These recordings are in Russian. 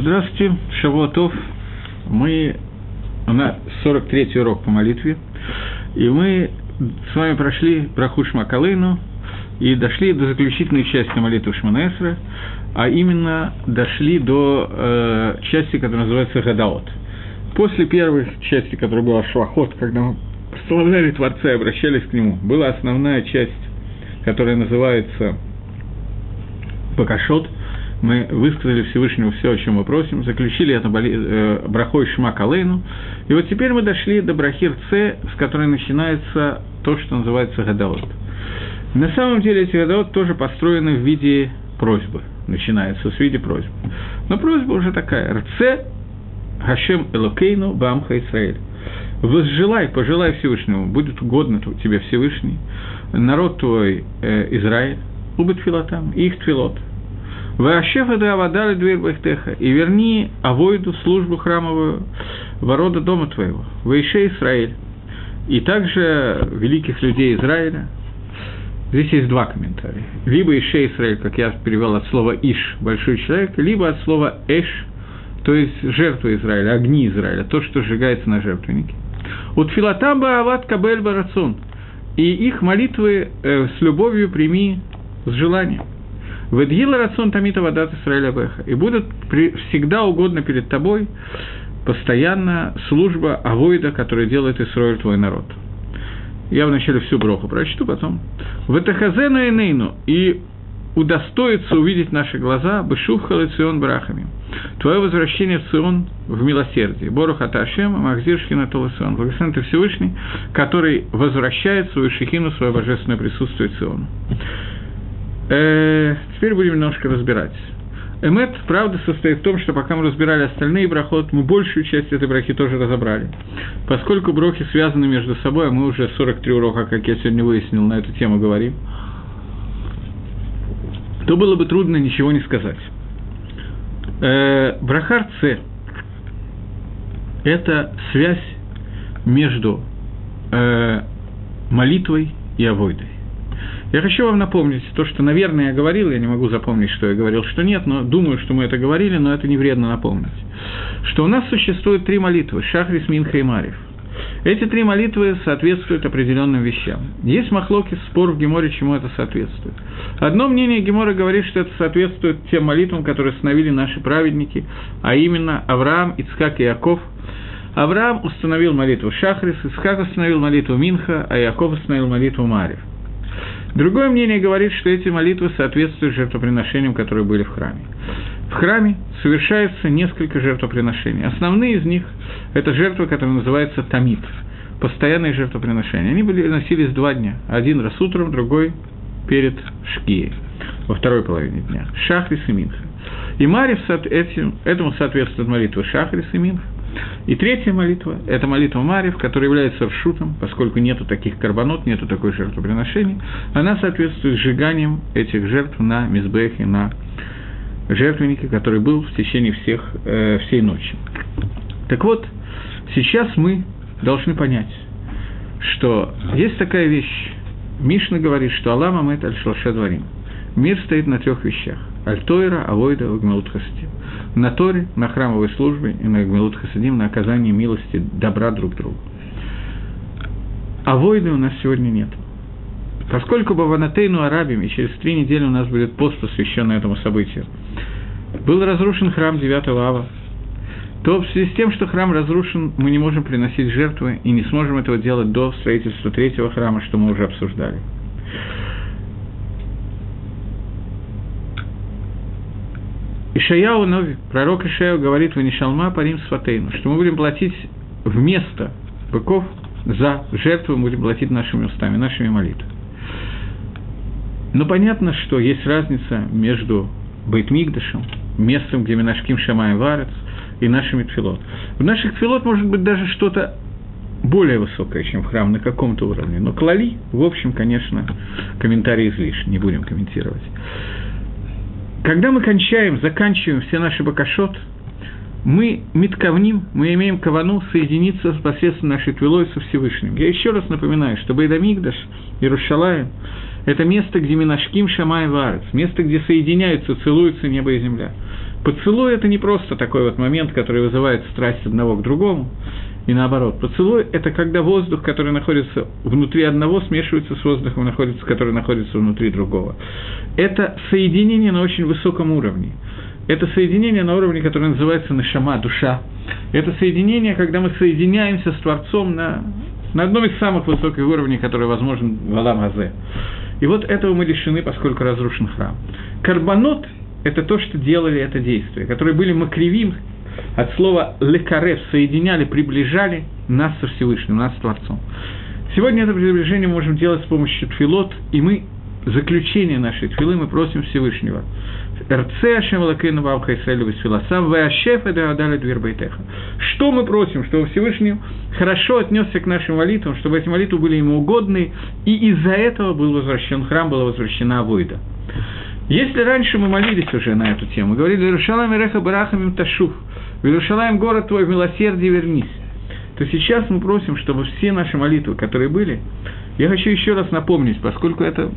Здравствуйте, Шавуатов. Мы на 43-й урок по молитве, и мы с вами прошли Браху Шмакалейну и дошли до заключительной части молитвы Шманаэсра, а именно дошли до э, части, которая называется Гадаот. После первой части, которая была Швахот, когда мы прославляли Творца и обращались к Нему, была основная часть, которая называется Бакашот – мы высказали Всевышнему все, о чем мы просим, заключили это э, брахой Шма Калейну, и вот теперь мы дошли до брахир Ц, с которой начинается то, что называется Гадаот. На самом деле эти Гадаот тоже построены в виде просьбы, начинается с виде просьбы. Но просьба уже такая, Рце Хашем Элокейну Бамха Исраэль. Возжелай, пожелай Всевышнему, будет угодно тебе Всевышний, народ твой э, Израиль, убит филотам, их твилот – Ваашефа да авадали дверь бахтеха, и верни авойду службу храмовую ворота дома твоего, Ваише Израиль, и также великих людей Израиля. Здесь есть два комментария. Либо Ише Израиль, как я перевел от слова Иш, большой человек, либо от слова Эш, то есть жертва Израиля, огни Израиля, то, что сжигается на жертвеннике. Вот филатамба ават кабель барацун, и их молитвы э, с любовью прими с желанием. Ведгила рацион тамита вадат Исраэля Беха. И будет при, всегда угодно перед тобой постоянно служба Авойда, которая делает Исраэль твой народ. Я вначале всю броху прочту, потом. В Этахазену и Нейну, и удостоится увидеть наши глаза Бешух Халацион Брахами. Твое возвращение в Цион в милосердии. Борух Аташем, Махзиршкина Толасион. Благословен ты Всевышний, который возвращает свою шехину, свое божественное присутствие Циону. Э, теперь будем немножко разбирать. Эмет, правда, состоит в том, что пока мы разбирали остальные брахот, мы большую часть этой брахи тоже разобрали. Поскольку брохи связаны между собой, а мы уже 43 урока, как я сегодня выяснил, на эту тему говорим, то было бы трудно ничего не сказать. Э, брахар С – это связь между э, молитвой и авойдой. Я хочу вам напомнить то, что, наверное, я говорил, я не могу запомнить, что я говорил, что нет, но думаю, что мы это говорили, но это не вредно напомнить. Что у нас существует три молитвы – Шахрис, Минха и Марив. Эти три молитвы соответствуют определенным вещам. Есть махлоки, спор в Геморе, чему это соответствует. Одно мнение Гемора говорит, что это соответствует тем молитвам, которые установили наши праведники, а именно Авраам, Ицхак и Яков. Авраам установил молитву Шахрис, Ицхак установил молитву Минха, а Яков установил молитву Марив. Другое мнение говорит, что эти молитвы соответствуют жертвоприношениям, которые были в храме. В храме совершается несколько жертвоприношений. Основные из них – это жертвы, которые называются тамид, постоянные жертвоприношения. Они были, носились два дня. Один раз утром, другой перед шкией, во второй половине дня. Шахрис и Минха. И Марив этим, этому соответствует молитва Шахрис и Минха. И третья молитва – это молитва Марьев, которая является ршутом, поскольку нету таких карбонот, нету такой жертвоприношений. Она соответствует сжиганием этих жертв на мизбехе, на жертвеннике, который был в течение всех, э, всей ночи. Так вот, сейчас мы должны понять, что есть такая вещь. Мишна говорит, что Аллах Мамед Аль-Шлаша Дворим. Мир стоит на трех вещах. Альтойра, Авойда, Вагмелут Хасидим. На Торе, на храмовой службе и на Гмелут Хасидим, на оказании милости, добра друг другу. Авойды у нас сегодня нет. Поскольку Баванатейну Арабим, и через три недели у нас будет пост, посвященный этому событию, был разрушен храм 9 ава, то в связи с тем, что храм разрушен, мы не можем приносить жертвы и не сможем этого делать до строительства третьего храма, что мы уже обсуждали. Ишаяу пророк Ишаяу говорит в Нишалма Парим Сватейну, что мы будем платить вместо быков за жертву, мы будем платить нашими устами, нашими молитвами. Но понятно, что есть разница между Бейтмигдашем, местом, где Минашким Шамаем Варец, и нашими тфилот. В наших тфилот может быть даже что-то более высокое, чем в храм, на каком-то уровне. Но клали, в общем, конечно, комментарии излишни, не будем комментировать. Когда мы кончаем, заканчиваем все наши бакашот, мы митковним, мы имеем кавану соединиться посредством нашей твилой со Всевышним. Я еще раз напоминаю, что Байдамигдаш, Иерушалаем – это место, где Минашким Шамай Варец, место, где соединяются, целуются небо и земля. Поцелуй – это не просто такой вот момент, который вызывает страсть одного к другому, и наоборот. Поцелуй – это когда воздух, который находится внутри одного, смешивается с воздухом, находится, который находится внутри другого. Это соединение на очень высоком уровне. Это соединение на уровне, которое называется нашама, душа. Это соединение, когда мы соединяемся с Творцом на, на одном из самых высоких уровней, который возможен в Алам Азе. И вот этого мы лишены, поскольку разрушен храм. Карбонот – это то, что делали это действие, которые были макривим, от слова лекарев, соединяли, приближали нас со Всевышним, нас с Творцом. Сегодня это приближение мы можем делать с помощью тфилот, и мы, заключение нашей тфилы, мы просим Всевышнего. Рце Ашем Лакейну Бабха Исраилю Василасам, Веашеф Эда Адали Двербайтеха. Что мы просим, чтобы Всевышний хорошо отнесся к нашим молитвам, чтобы эти молитвы были ему угодны, и из-за этого был возвращен храм, была возвращена Авойда. Если раньше мы молились уже на эту тему, говорили «Иерушалаем Иреха Барахамим Ташуф», «В Иерушалаем город твой, в милосердие вернись», то сейчас мы просим, чтобы все наши молитвы, которые были, я хочу еще раз напомнить, поскольку это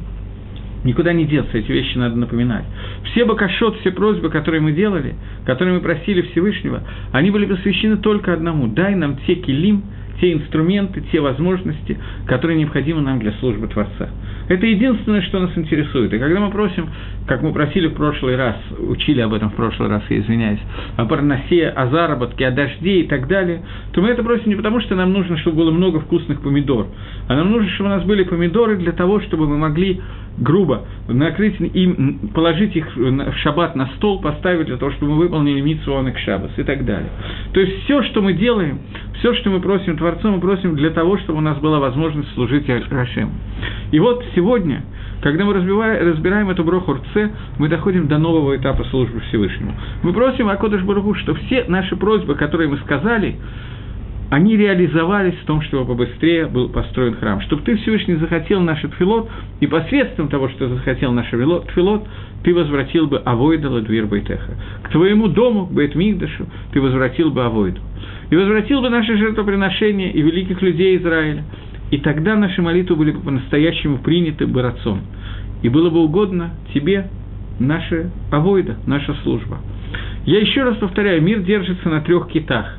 Никуда не деться, эти вещи надо напоминать. Все бакашот, все просьбы, которые мы делали, которые мы просили Всевышнего, они были посвящены только одному. Дай нам те килим, те инструменты, те возможности, которые необходимы нам для службы Творца. Это единственное, что нас интересует. И когда мы просим, как мы просили в прошлый раз, учили об этом в прошлый раз, я извиняюсь, о парносе, о заработке, о дожде и так далее, то мы это просим не потому, что нам нужно, чтобы было много вкусных помидор, а нам нужно, чтобы у нас были помидоры для того, чтобы мы могли грубо накрыть им, положить их в шаббат на стол, поставить для того, чтобы мы выполнили митсу к шаббас и так далее. То есть все, что мы делаем, все, что мы просим Творцу, мы просим для того, чтобы у нас была возможность служить Рашем. И вот сегодня, когда мы разбираем эту броху Рце, мы доходим до нового этапа службы Всевышнему. Мы просим Акодыш Баруху, что все наши просьбы, которые мы сказали, они реализовались в том, чтобы побыстрее был построен храм. Чтобы ты, Всевышний, захотел наш тфилот, и посредством того, что захотел наш тфилот, ты возвратил бы Авойдала Двир Байтеха. К твоему дому, к Бейтмигдашу, ты возвратил бы Авойду. И возвратил бы наши жертвоприношения и великих людей Израиля. И тогда наши молитвы были бы по-настоящему приняты бы рацом. И было бы угодно тебе наша авойда, наша служба. Я еще раз повторяю, мир держится на трех китах.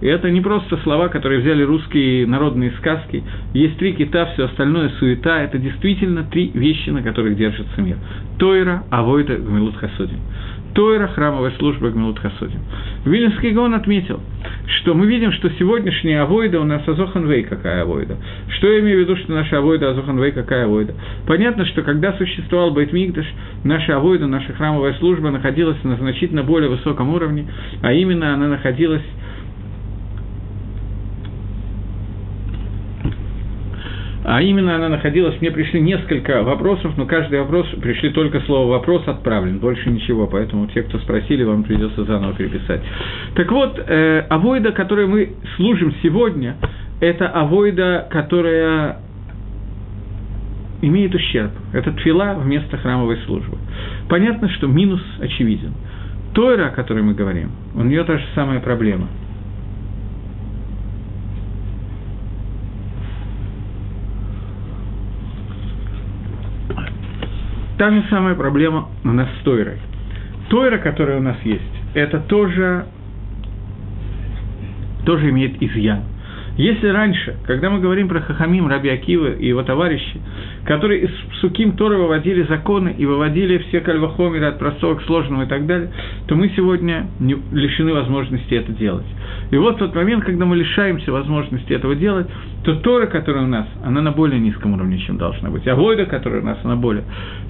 И это не просто слова, которые взяли русские народные сказки. Есть три кита, все остальное суета. Это действительно три вещи, на которых держится мир. Тойра, Авойда, Гмилут Хасодин. Тойра, храмовая служба Гмилут Хасодин. Вильнюсский Гон отметил, что мы видим, что сегодняшняя авойда у нас Азоханвей какая авойда. Что я имею в виду, что наша авойда Азоханвей какая авойда? Понятно, что когда существовал Байтмигдаш, наша авойда, наша храмовая служба находилась на значительно более высоком уровне, а именно она находилась а именно она находилась, мне пришли несколько вопросов, но каждый вопрос, пришли только слово «вопрос» отправлен, больше ничего, поэтому те, кто спросили, вам придется заново переписать. Так вот, э, авойда, которой мы служим сегодня, это авойда, которая имеет ущерб. Это тфила вместо храмовой службы. Понятно, что минус очевиден. Тойра, о которой мы говорим, у нее та же самая проблема – Та же самая проблема у нас с Тойрой. Тойра, которая у нас есть, это тоже, тоже имеет изъян. Если раньше, когда мы говорим про Хахамим, Раби Акива и его товарищи, которые из Суким Торы выводили законы и выводили все кальвахомеры от простого к сложному и так далее, то мы сегодня не лишены возможности это делать. И вот тот момент, когда мы лишаемся возможности этого делать, то Тора, которая у нас, она на более низком уровне, чем должна быть. А Войда, которая у нас, она более.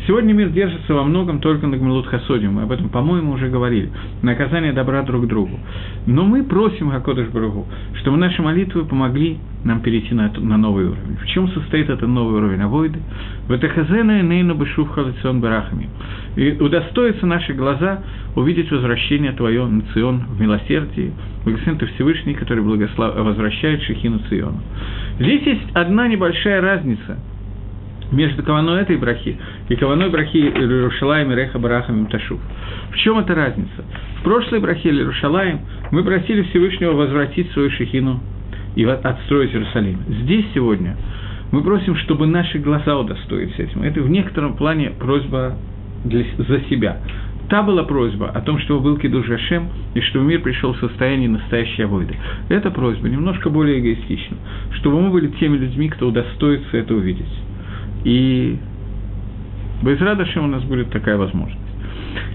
Сегодня мир держится во многом только на Гмилут Хасодим. Мы об этом, по-моему, уже говорили. Наказание добра друг другу. Но мы просим Хакодыш Баругу, чтобы наши молитвы помогли нам перейти на, на новый уровень. В чем состоит этот новый уровень Авойды? В Этахазена и Нейну Бешув Халацион Барахами. И удостоятся наши глаза увидеть возвращение Твое на Цион в милосердии, благословен Ты Всевышний, который благослов... возвращает Шехину Циону. Здесь есть одна небольшая разница между Каваной этой брахи и Каваной брахи Иерушалаем и Реха Барахам Ташу. В чем эта разница? В прошлой брахе Иерушалаем мы просили Всевышнего возвратить свою Шехину и отстроить Иерусалим. Здесь сегодня мы просим, чтобы наши глаза удостоились этим. Это в некотором плане просьба для, за себя. Та была просьба о том, чтобы был Кидуш Гашем, и чтобы мир пришел в состояние настоящей авойды. Эта просьба немножко более эгоистична, чтобы мы были теми людьми, кто удостоится это увидеть. И без радости у нас будет такая возможность.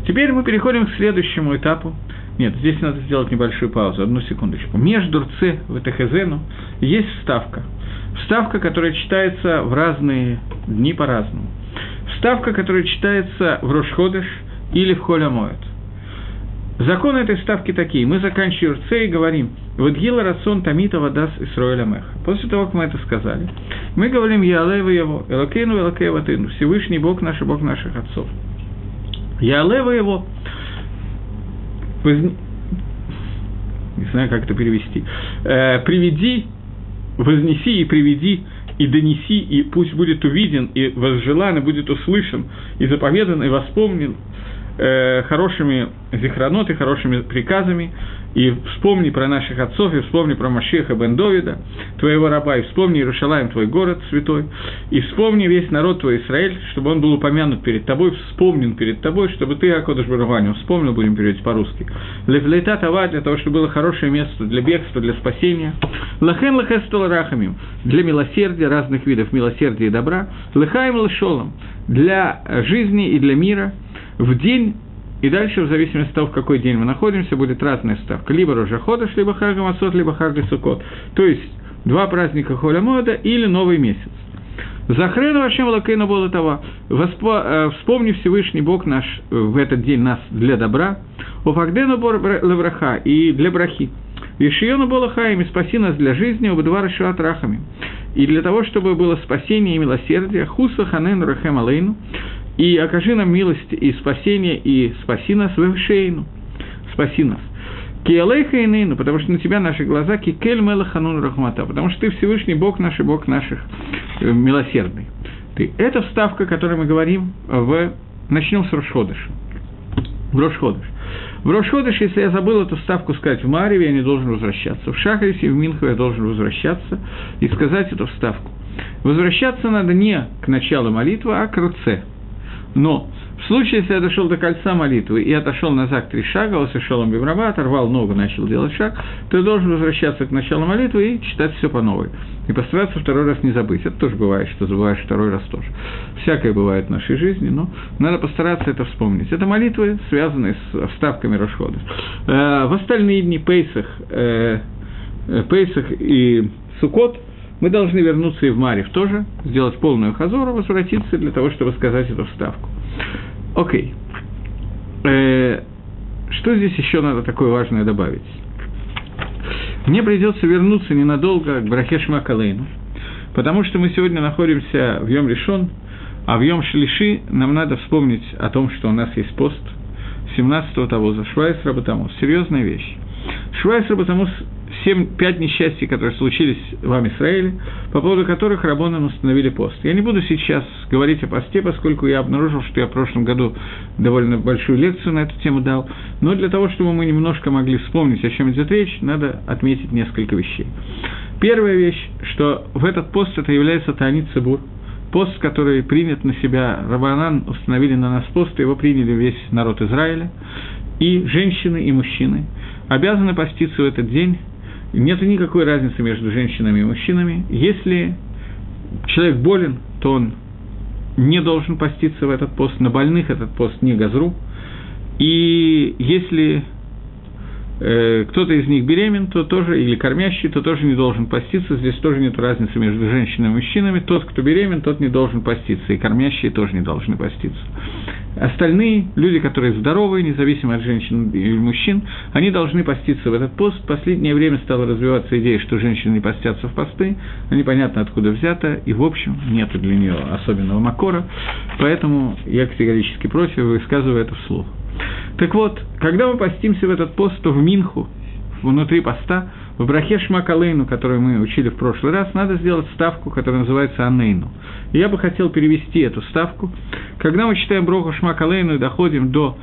Теперь мы переходим к следующему этапу. Нет, здесь надо сделать небольшую паузу, одну секундочку. Между РЦ в Этехезену есть вставка. Вставка, которая читается в разные дни по-разному. Вставка, которая читается в Рошходыш – или в Холя моет. Законы этой ставки такие. Мы заканчиваем РЦ и говорим, вот гила рацион тамита вадас Исроэля Меха. После того, как мы это сказали, мы говорим Яалева его, Элокейну, Элокеева Тыну, Всевышний Бог наш и Бог наших отцов. Яалева его, не знаю, как это перевести, э, приведи, вознеси и приведи и донеси, и пусть будет увиден, и возжелан, и будет услышан, и заповедан, и воспомнен э, хорошими зихраноты, хорошими приказами, и вспомни про наших отцов, и вспомни про Машеха бен Довида, твоего раба, и вспомни Иерушалаем, твой город святой, и вспомни весь народ твой Израиль, чтобы он был упомянут перед тобой, вспомнен перед тобой, чтобы ты, Акодыш Баруваню, вспомнил, будем переводить по-русски. Левлейта Тава, для того, чтобы было хорошее место для бегства, для спасения. Лахен лахестол рахамим, для милосердия, разных видов милосердия и добра. Лыхаем лышолом, для жизни и для мира – в день, и дальше, в зависимости от того, в какой день мы находимся, будет разная ставка. Либо Рожаходыш, либо Хага Масот, либо Хага. То есть, два праздника Холя Мода или Новый месяц. Захрену Вашем Лакейну Болотова, э, вспомни Всевышний Бог наш э, в этот день нас для добра, Уфагдену Левраха и для брахи. Вишиону Болахаем и спаси нас для жизни, Убдвара Шуат Рахами. И для того, чтобы было спасение и милосердие, Хуса Ханен Рахем Алейну, и окажи нам милость и спасение, и спаси нас в Эвшейну, спаси нас. Киалейха и Нейну, потому что на тебя наши глаза, Кикель Мелаханун Рахмата, потому что ты Всевышний Бог наш и Бог наших э, милосердный. Ты. Это вставка, о которой мы говорим в... Начнем с Рошходыша. В Рошходыш. В Рошходыш, если я забыл эту ставку сказать в Мареве, я не должен возвращаться. В Шахарисе и в Минху я должен возвращаться и сказать эту вставку. Возвращаться надо не к началу молитвы, а к руце. Но в случае, если я дошел до кольца молитвы и отошел назад три шага, он бивраба, оторвал ногу, начал делать шаг, то я должен возвращаться к началу молитвы и читать все по новой. И постараться второй раз не забыть. Это тоже бывает, что забываешь второй раз тоже. Всякое бывает в нашей жизни, но надо постараться это вспомнить. Это молитвы, связанные с вставками расхода. Э, в остальные дни Пейсах, э, э, Пейсах и Сукот – мы должны вернуться и в Марив тоже, сделать полную хазору, возвратиться для того, чтобы сказать эту вставку. Окей. Э, что здесь еще надо такое важное добавить? Мне придется вернуться ненадолго к Брахеш Макалейну, потому что мы сегодня находимся в Йом Решон, а в Йом Шлиши нам надо вспомнить о том, что у нас есть пост 17-го того за Швайс Работамус. Серьезная вещь. Швайс Работамус семь, пять несчастий, которые случились в Израиле, по поводу которых Рабонан установили пост. Я не буду сейчас говорить о посте, поскольку я обнаружил, что я в прошлом году довольно большую лекцию на эту тему дал, но для того, чтобы мы немножко могли вспомнить, о чем идет речь, надо отметить несколько вещей. Первая вещь, что в этот пост это является Таанит Цибур, пост, который принят на себя, Рабанан установили на нас пост, его приняли весь народ Израиля, и женщины, и мужчины обязаны поститься в этот день нет никакой разницы между женщинами и мужчинами. Если человек болен, то он не должен поститься в этот пост, на больных этот пост не газру. И если э, кто-то из них беремен, то тоже, или кормящий, то тоже не должен поститься. Здесь тоже нет разницы между женщинами и мужчинами. Тот, кто беремен, тот не должен поститься, и кормящие тоже не должны поститься. Остальные люди, которые здоровые, независимо от женщин и мужчин, они должны поститься в этот пост. В последнее время стала развиваться идея, что женщины не постятся в посты, а непонятно откуда взято, и в общем нет для нее особенного макора, поэтому я категорически против, высказываю это вслух. Так вот, когда мы постимся в этот пост, то в Минху, внутри поста, в Брахе Шмакалейну, которую мы учили в прошлый раз, надо сделать ставку, которая называется Анейну. И я бы хотел перевести эту ставку. Когда мы читаем Броху Шмакалейну и доходим до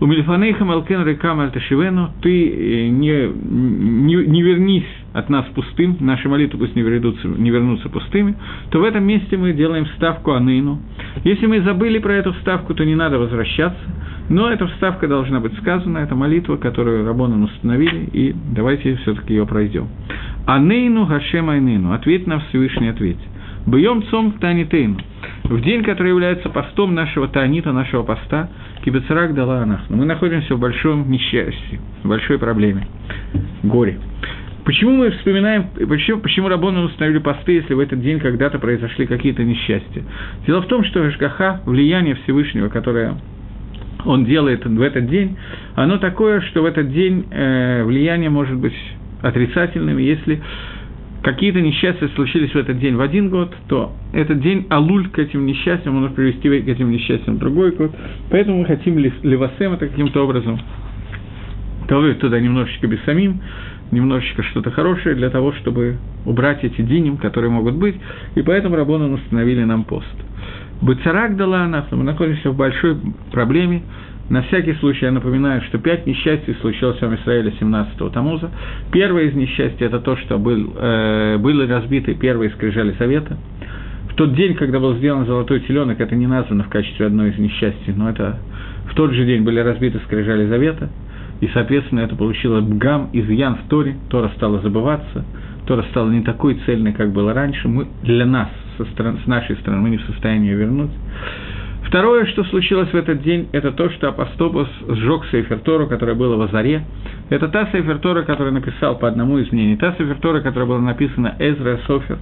у Мильфанейха Малкен Рекам Альташивену, ты э, не, не, не вернись от нас пустым, наши молитвы пусть не, вернутся, не вернутся пустыми, то в этом месте мы делаем ставку Анейну. Если мы забыли про эту ставку, то не надо возвращаться, Но эта вставка должна быть сказана, это молитва, которую Рабоном установили, и давайте все-таки ее пройдем. Анейну Гашем Айнейну, ответь на Всевышний ответь. Бьем цом танитейну. В день, который является постом нашего танита, нашего поста, кибецарак дала анах. Мы находимся в большом несчастье, в большой проблеме, горе. Почему мы вспоминаем, почему, почему Рабоны установили посты, если в этот день когда-то произошли какие-то несчастья? Дело в том, что Эшгаха, влияние Всевышнего, которое он делает в этот день, оно такое, что в этот день э, влияние может быть отрицательным, если какие-то несчастья случились в этот день в один год, то этот день алуль к этим несчастьям может привести к этим несчастьям другой год. Поэтому мы хотим левасем это каким-то образом добавить туда немножечко без самим, немножечко что-то хорошее для того, чтобы убрать эти диним, которые могут быть, и поэтому Рабону установили нам пост. Быцарак дала нас, мы находимся в большой проблеме, на всякий случай я напоминаю, что пять несчастий случилось в Израиле 17-го Тамуза. Первое из несчастий – это то, что был, э, были разбиты первые скрижали Совета. В тот день, когда был сделан золотой теленок, это не названо в качестве одной из несчастий, но это в тот же день были разбиты скрижали Завета, и, соответственно, это получило бгам, изъян в Торе, Тора стала забываться, Тора стала не такой цельной, как было раньше, мы, для нас, со стороны, с нашей стороны, мы не в состоянии вернуть. Второе, что случилось в этот день, это то, что апостопус сжег Сейфертору, которая была в Азаре. Это та Сейфертора, которую написал по одному из мнений, та Сейфертора, которая была написана Эзра Софер,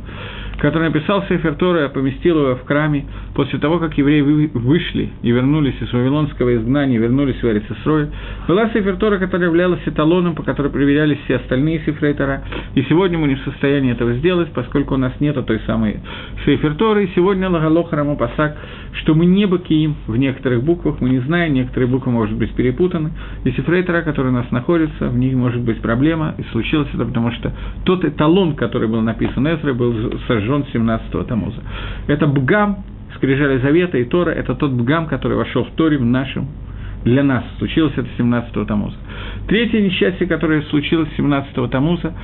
который написал Сефер Тора и поместил его в храме после того, как евреи вышли и вернулись из Вавилонского изгнания, вернулись в Эрицесрой. Была Сефер Тора, которая являлась эталоном, по которой проверялись все остальные Сефрей Тора. И сегодня мы не в состоянии этого сделать, поскольку у нас нет той самой Сефер Торы. И сегодня Лагалох Раму Пасак, что мы не бакиим в некоторых буквах, мы не знаем, некоторые буквы могут быть перепутаны. И Сефрей Тора, который у нас находится, в них может быть проблема. И случилось это потому, что тот эталон, который был написан Эзрой, был сожжен 17-го Тамуза. Это Бгам, скрижали Завета и Тора, это тот Бгам, который вошел в Торе в нашем для нас. Случилось это 17-го Тамуза. Третье несчастье, которое случилось 17-го Тамуза,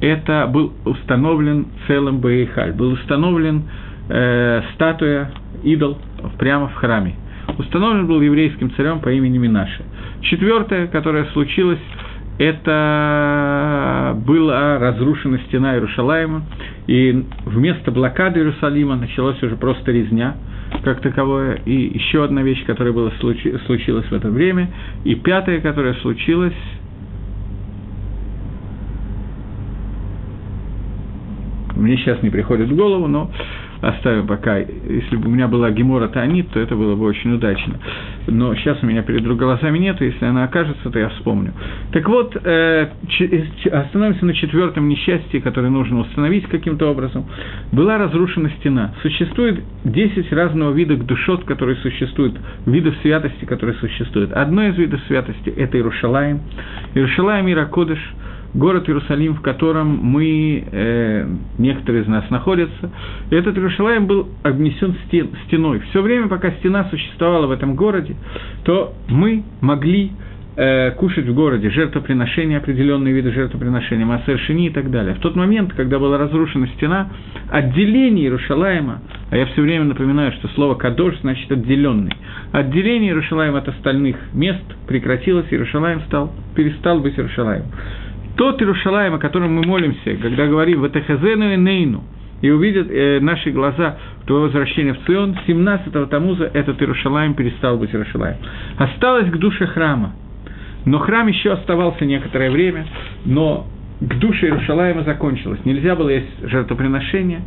это был установлен целым Баихаль, был установлен э, статуя, идол прямо в храме. Установлен был еврейским царем по имени Минаше. Четвертое, которое случилось, это была разрушена стена Иерушалаема, и вместо блокады Иерусалима началась уже просто резня, как таковое. И еще одна вещь, которая была, случи, случилась в это время. И пятая, которая случилась, мне сейчас не приходит в голову, но оставим пока. Если бы у меня была Гемора Таанит, то это было бы очень удачно. Но сейчас у меня перед глазами нет, если она окажется, то я вспомню. Так вот, э, остановимся на четвертом несчастье, которое нужно установить каким-то образом. Была разрушена стена. Существует 10 разного вида душот, которые существуют, видов святости, которые существуют. Одно из видов святости – это Иерушалаем. Иерушалаем Иракодыш – город Иерусалим, в котором мы, э, некоторые из нас находятся. И этот Иерусалим был обнесен стен, стеной. Все время, пока стена существовала в этом городе, то мы могли э, кушать в городе жертвоприношения, определенные виды жертвоприношения, массер и так далее. В тот момент, когда была разрушена стена, отделение Иерушалаема, а я все время напоминаю, что слово «кадош» значит «отделенный», отделение Иерушалаема от остальных мест прекратилось, Иерушалаем стал, перестал быть Иерушалаем тот Иерушалаем, о котором мы молимся, когда говорим «Ватехазену и Нейну», и увидят э, наши глаза твое возвращение в Цион, 17-го Тамуза этот Иерушалаем перестал быть Иерушалаем. Осталось к душе храма. Но храм еще оставался некоторое время, но к душе Иерушалаема закончилось. Нельзя было есть жертвоприношение.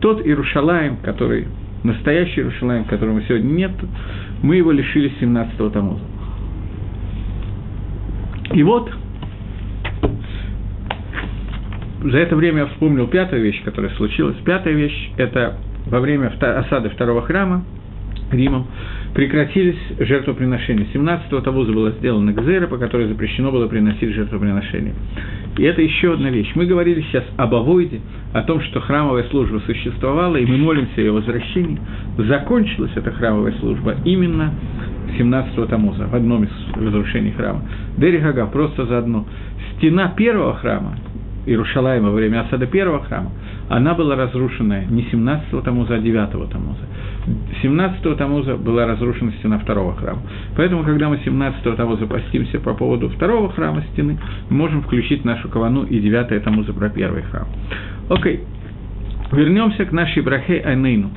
Тот Иерушалаем, который, настоящий Иерушалаем, которого сегодня нет, мы его лишились 17-го Тамуза. И вот, за это время я вспомнил пятую вещь, которая случилась. Пятая вещь – это во время осады второго храма Римом прекратились жертвоприношения. 17-го Тавуза была сделана гзера, по которой запрещено было приносить жертвоприношения. И это еще одна вещь. Мы говорили сейчас об Авойде, о том, что храмовая служба существовала, и мы молимся о ее возвращении. Закончилась эта храмовая служба именно 17-го Тамуза, в одном из разрушений храма. Дерихага, просто заодно. Стена первого храма Иерушалаема во время осады первого храма, она была разрушена не 17-го Тамуза, а 9-го Тамуза. 17-го Тамуза была разрушена стена второго храма. Поэтому, когда мы 17-го Тамуза постимся по поводу второго храма стены, мы можем включить нашу кавану и 9-е Тамуза про первый храм. Окей. Вернемся к нашей брахе Айнейну.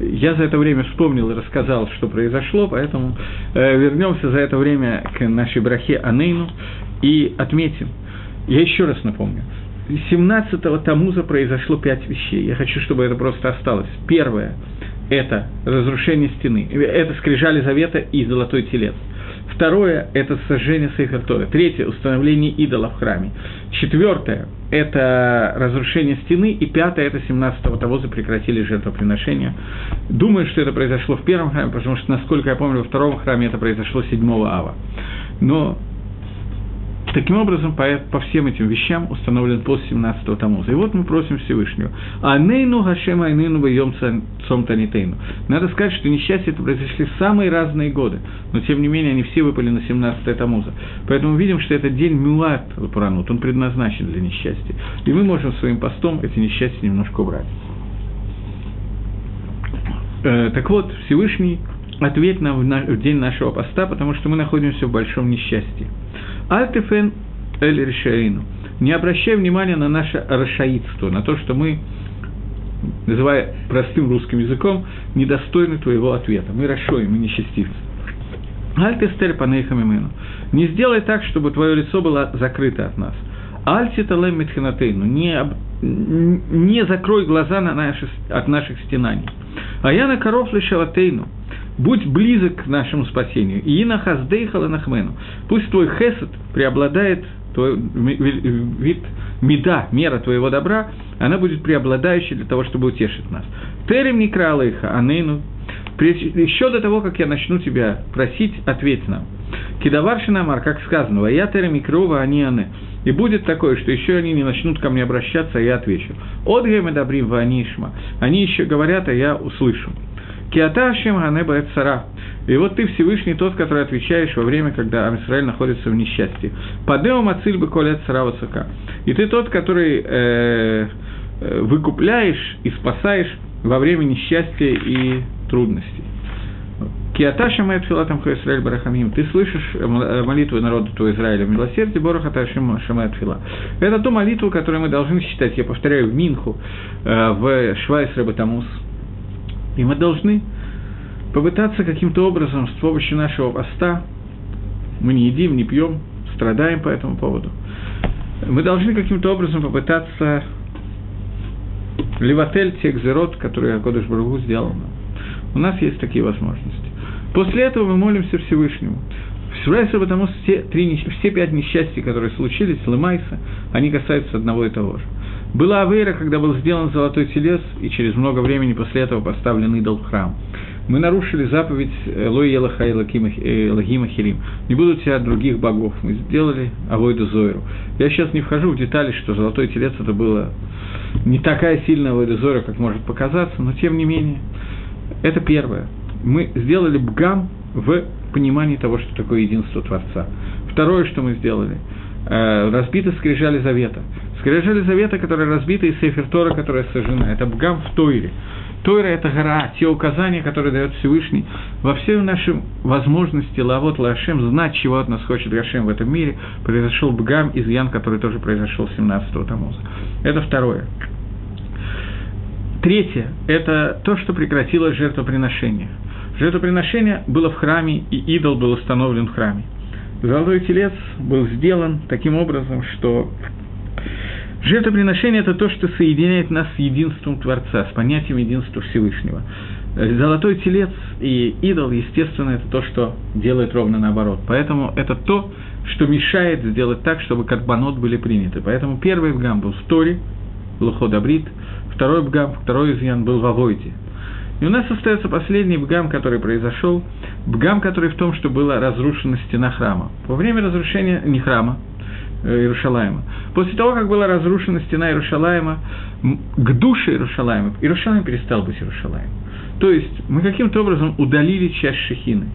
Я за это время вспомнил и рассказал, что произошло, поэтому э, вернемся за это время к нашей брахе Анейну и отметим. Я еще раз напомню. 17-го Тамуза произошло пять вещей. Я хочу, чтобы это просто осталось. Первое – это разрушение стены. Это скрижали завета и золотой телец. Второе – это сожжение Сейфер Тора. Третье – установление идола в храме. Четвертое – это разрушение стены. И пятое – это 17-го Тавоза прекратили жертвоприношения. Думаю, что это произошло в первом храме, потому что, насколько я помню, во втором храме это произошло 7 ава. Но Таким образом, по, по всем этим вещам установлен пост 17-го Тамуза. И вот мы просим Всевышнего. Анейну Гашема Айнейну Вайом Цом Танитейну. Надо сказать, что несчастья это произошли самые разные годы, но тем не менее они все выпали на 17-е Тамуза. Поэтому видим, что этот день Мюлат Лапуранут, он предназначен для несчастья. И мы можем своим постом эти несчастья немножко убрать. Э, так вот, Всевышний ответь нам в, на, в день нашего поста, потому что мы находимся в большом несчастье. Альтефен эль решаину. Не обращай внимания на наше расшаидство, на то, что мы, называя простым русским языком, недостойны твоего ответа. Мы расшоим, мы несчастливцы. Альтестель панейхамимену. Не сделай так, чтобы твое лицо было закрыто от нас. Альтиталем митхинатейну. Не, не закрой глаза на наши, от наших стенаний. А я на коров лишаватейну будь близок к нашему спасению. И на хаздейхала нахмену. Пусть твой хесед преобладает, твой вид меда, мера твоего добра, она будет преобладающей для того, чтобы утешить нас. Терем не крала их, анейну. Еще до того, как я начну тебя просить, ответь нам. Кидаварши намар, как сказано, я терем и крова, они аны. И будет такое, что еще они не начнут ко мне обращаться, а я отвечу. Отгем и добрим ванишма. Они еще говорят, а я услышу. Киата Ашем Ганеба Цара. И вот ты Всевышний тот, который отвечаешь во время, когда Амисраэль находится в несчастье. Падео Мациль бы Коля Цара Высока. И ты тот, который э, э, выкупляешь и спасаешь во время несчастья и трудностей. Киата Шамает Филатам Израиль Барахамим. Ты слышишь э, молитву народа твоего Израиля в милосердии Борохата Шамает Фила. Это ту молитву, которую мы должны считать, я повторяю, в Минху, э, в Швайс Рабатамус, и мы должны попытаться каким-то образом с помощью нашего поста, мы не едим, не пьем, страдаем по этому поводу, мы должны каким-то образом попытаться левотель тех зерот, которые Акодыш Баругу сделал нам. У нас есть такие возможности. После этого мы молимся Всевышнему. Всевышнему, потому что все, три, все пять несчастий, которые случились, Лымайса, они касаются одного и того же. Была Авейра, когда был сделан золотой телес, и через много времени после этого поставлен идол в храм. Мы нарушили заповедь э, Лой Елаха и Лагима Хилим. Не буду у тебя других богов. Мы сделали Авойду Зойру. Я сейчас не вхожу в детали, что золотой телец это было не такая сильная Авойда Зойра, как может показаться, но тем не менее, это первое. Мы сделали бгам в понимании того, что такое единство Творца. Второе, что мы сделали, э, разбиты скрижали завета. Скрижали завета, которые разбиты, и Сейфер Тора, которая сожжена. Это Бгам в Тойре. Тойра – это гора, те указания, которые дает Всевышний. Во всей нашей возможности Лавот Лашем, знать, чего от нас хочет Гашем в этом мире, произошел Бгам, изъян, который тоже произошел 17-го Тамуза. Это второе. Третье – это то, что прекратилось жертвоприношение. Жертвоприношение было в храме, и идол был установлен в храме. Золотой телец был сделан таким образом, что Жертвоприношение – это то, что соединяет нас с единством Творца, с понятием единства Всевышнего. Золотой телец и идол, естественно, это то, что делает ровно наоборот. Поэтому это то, что мешает сделать так, чтобы карбонот были приняты. Поэтому первый бгам был в Торе, Луходабрит, второй бгам, второй изъян был в Авойде. И у нас остается последний бгам, который произошел, бгам, который в том, что была разрушена стена храма. Во время разрушения не храма, Э, Иерушалайма. После того, как была разрушена стена Иерушалайма, к душе Иерушалайма, Иерушалайм перестал быть Иерушалаем. То есть мы каким-то образом удалили часть Шехины.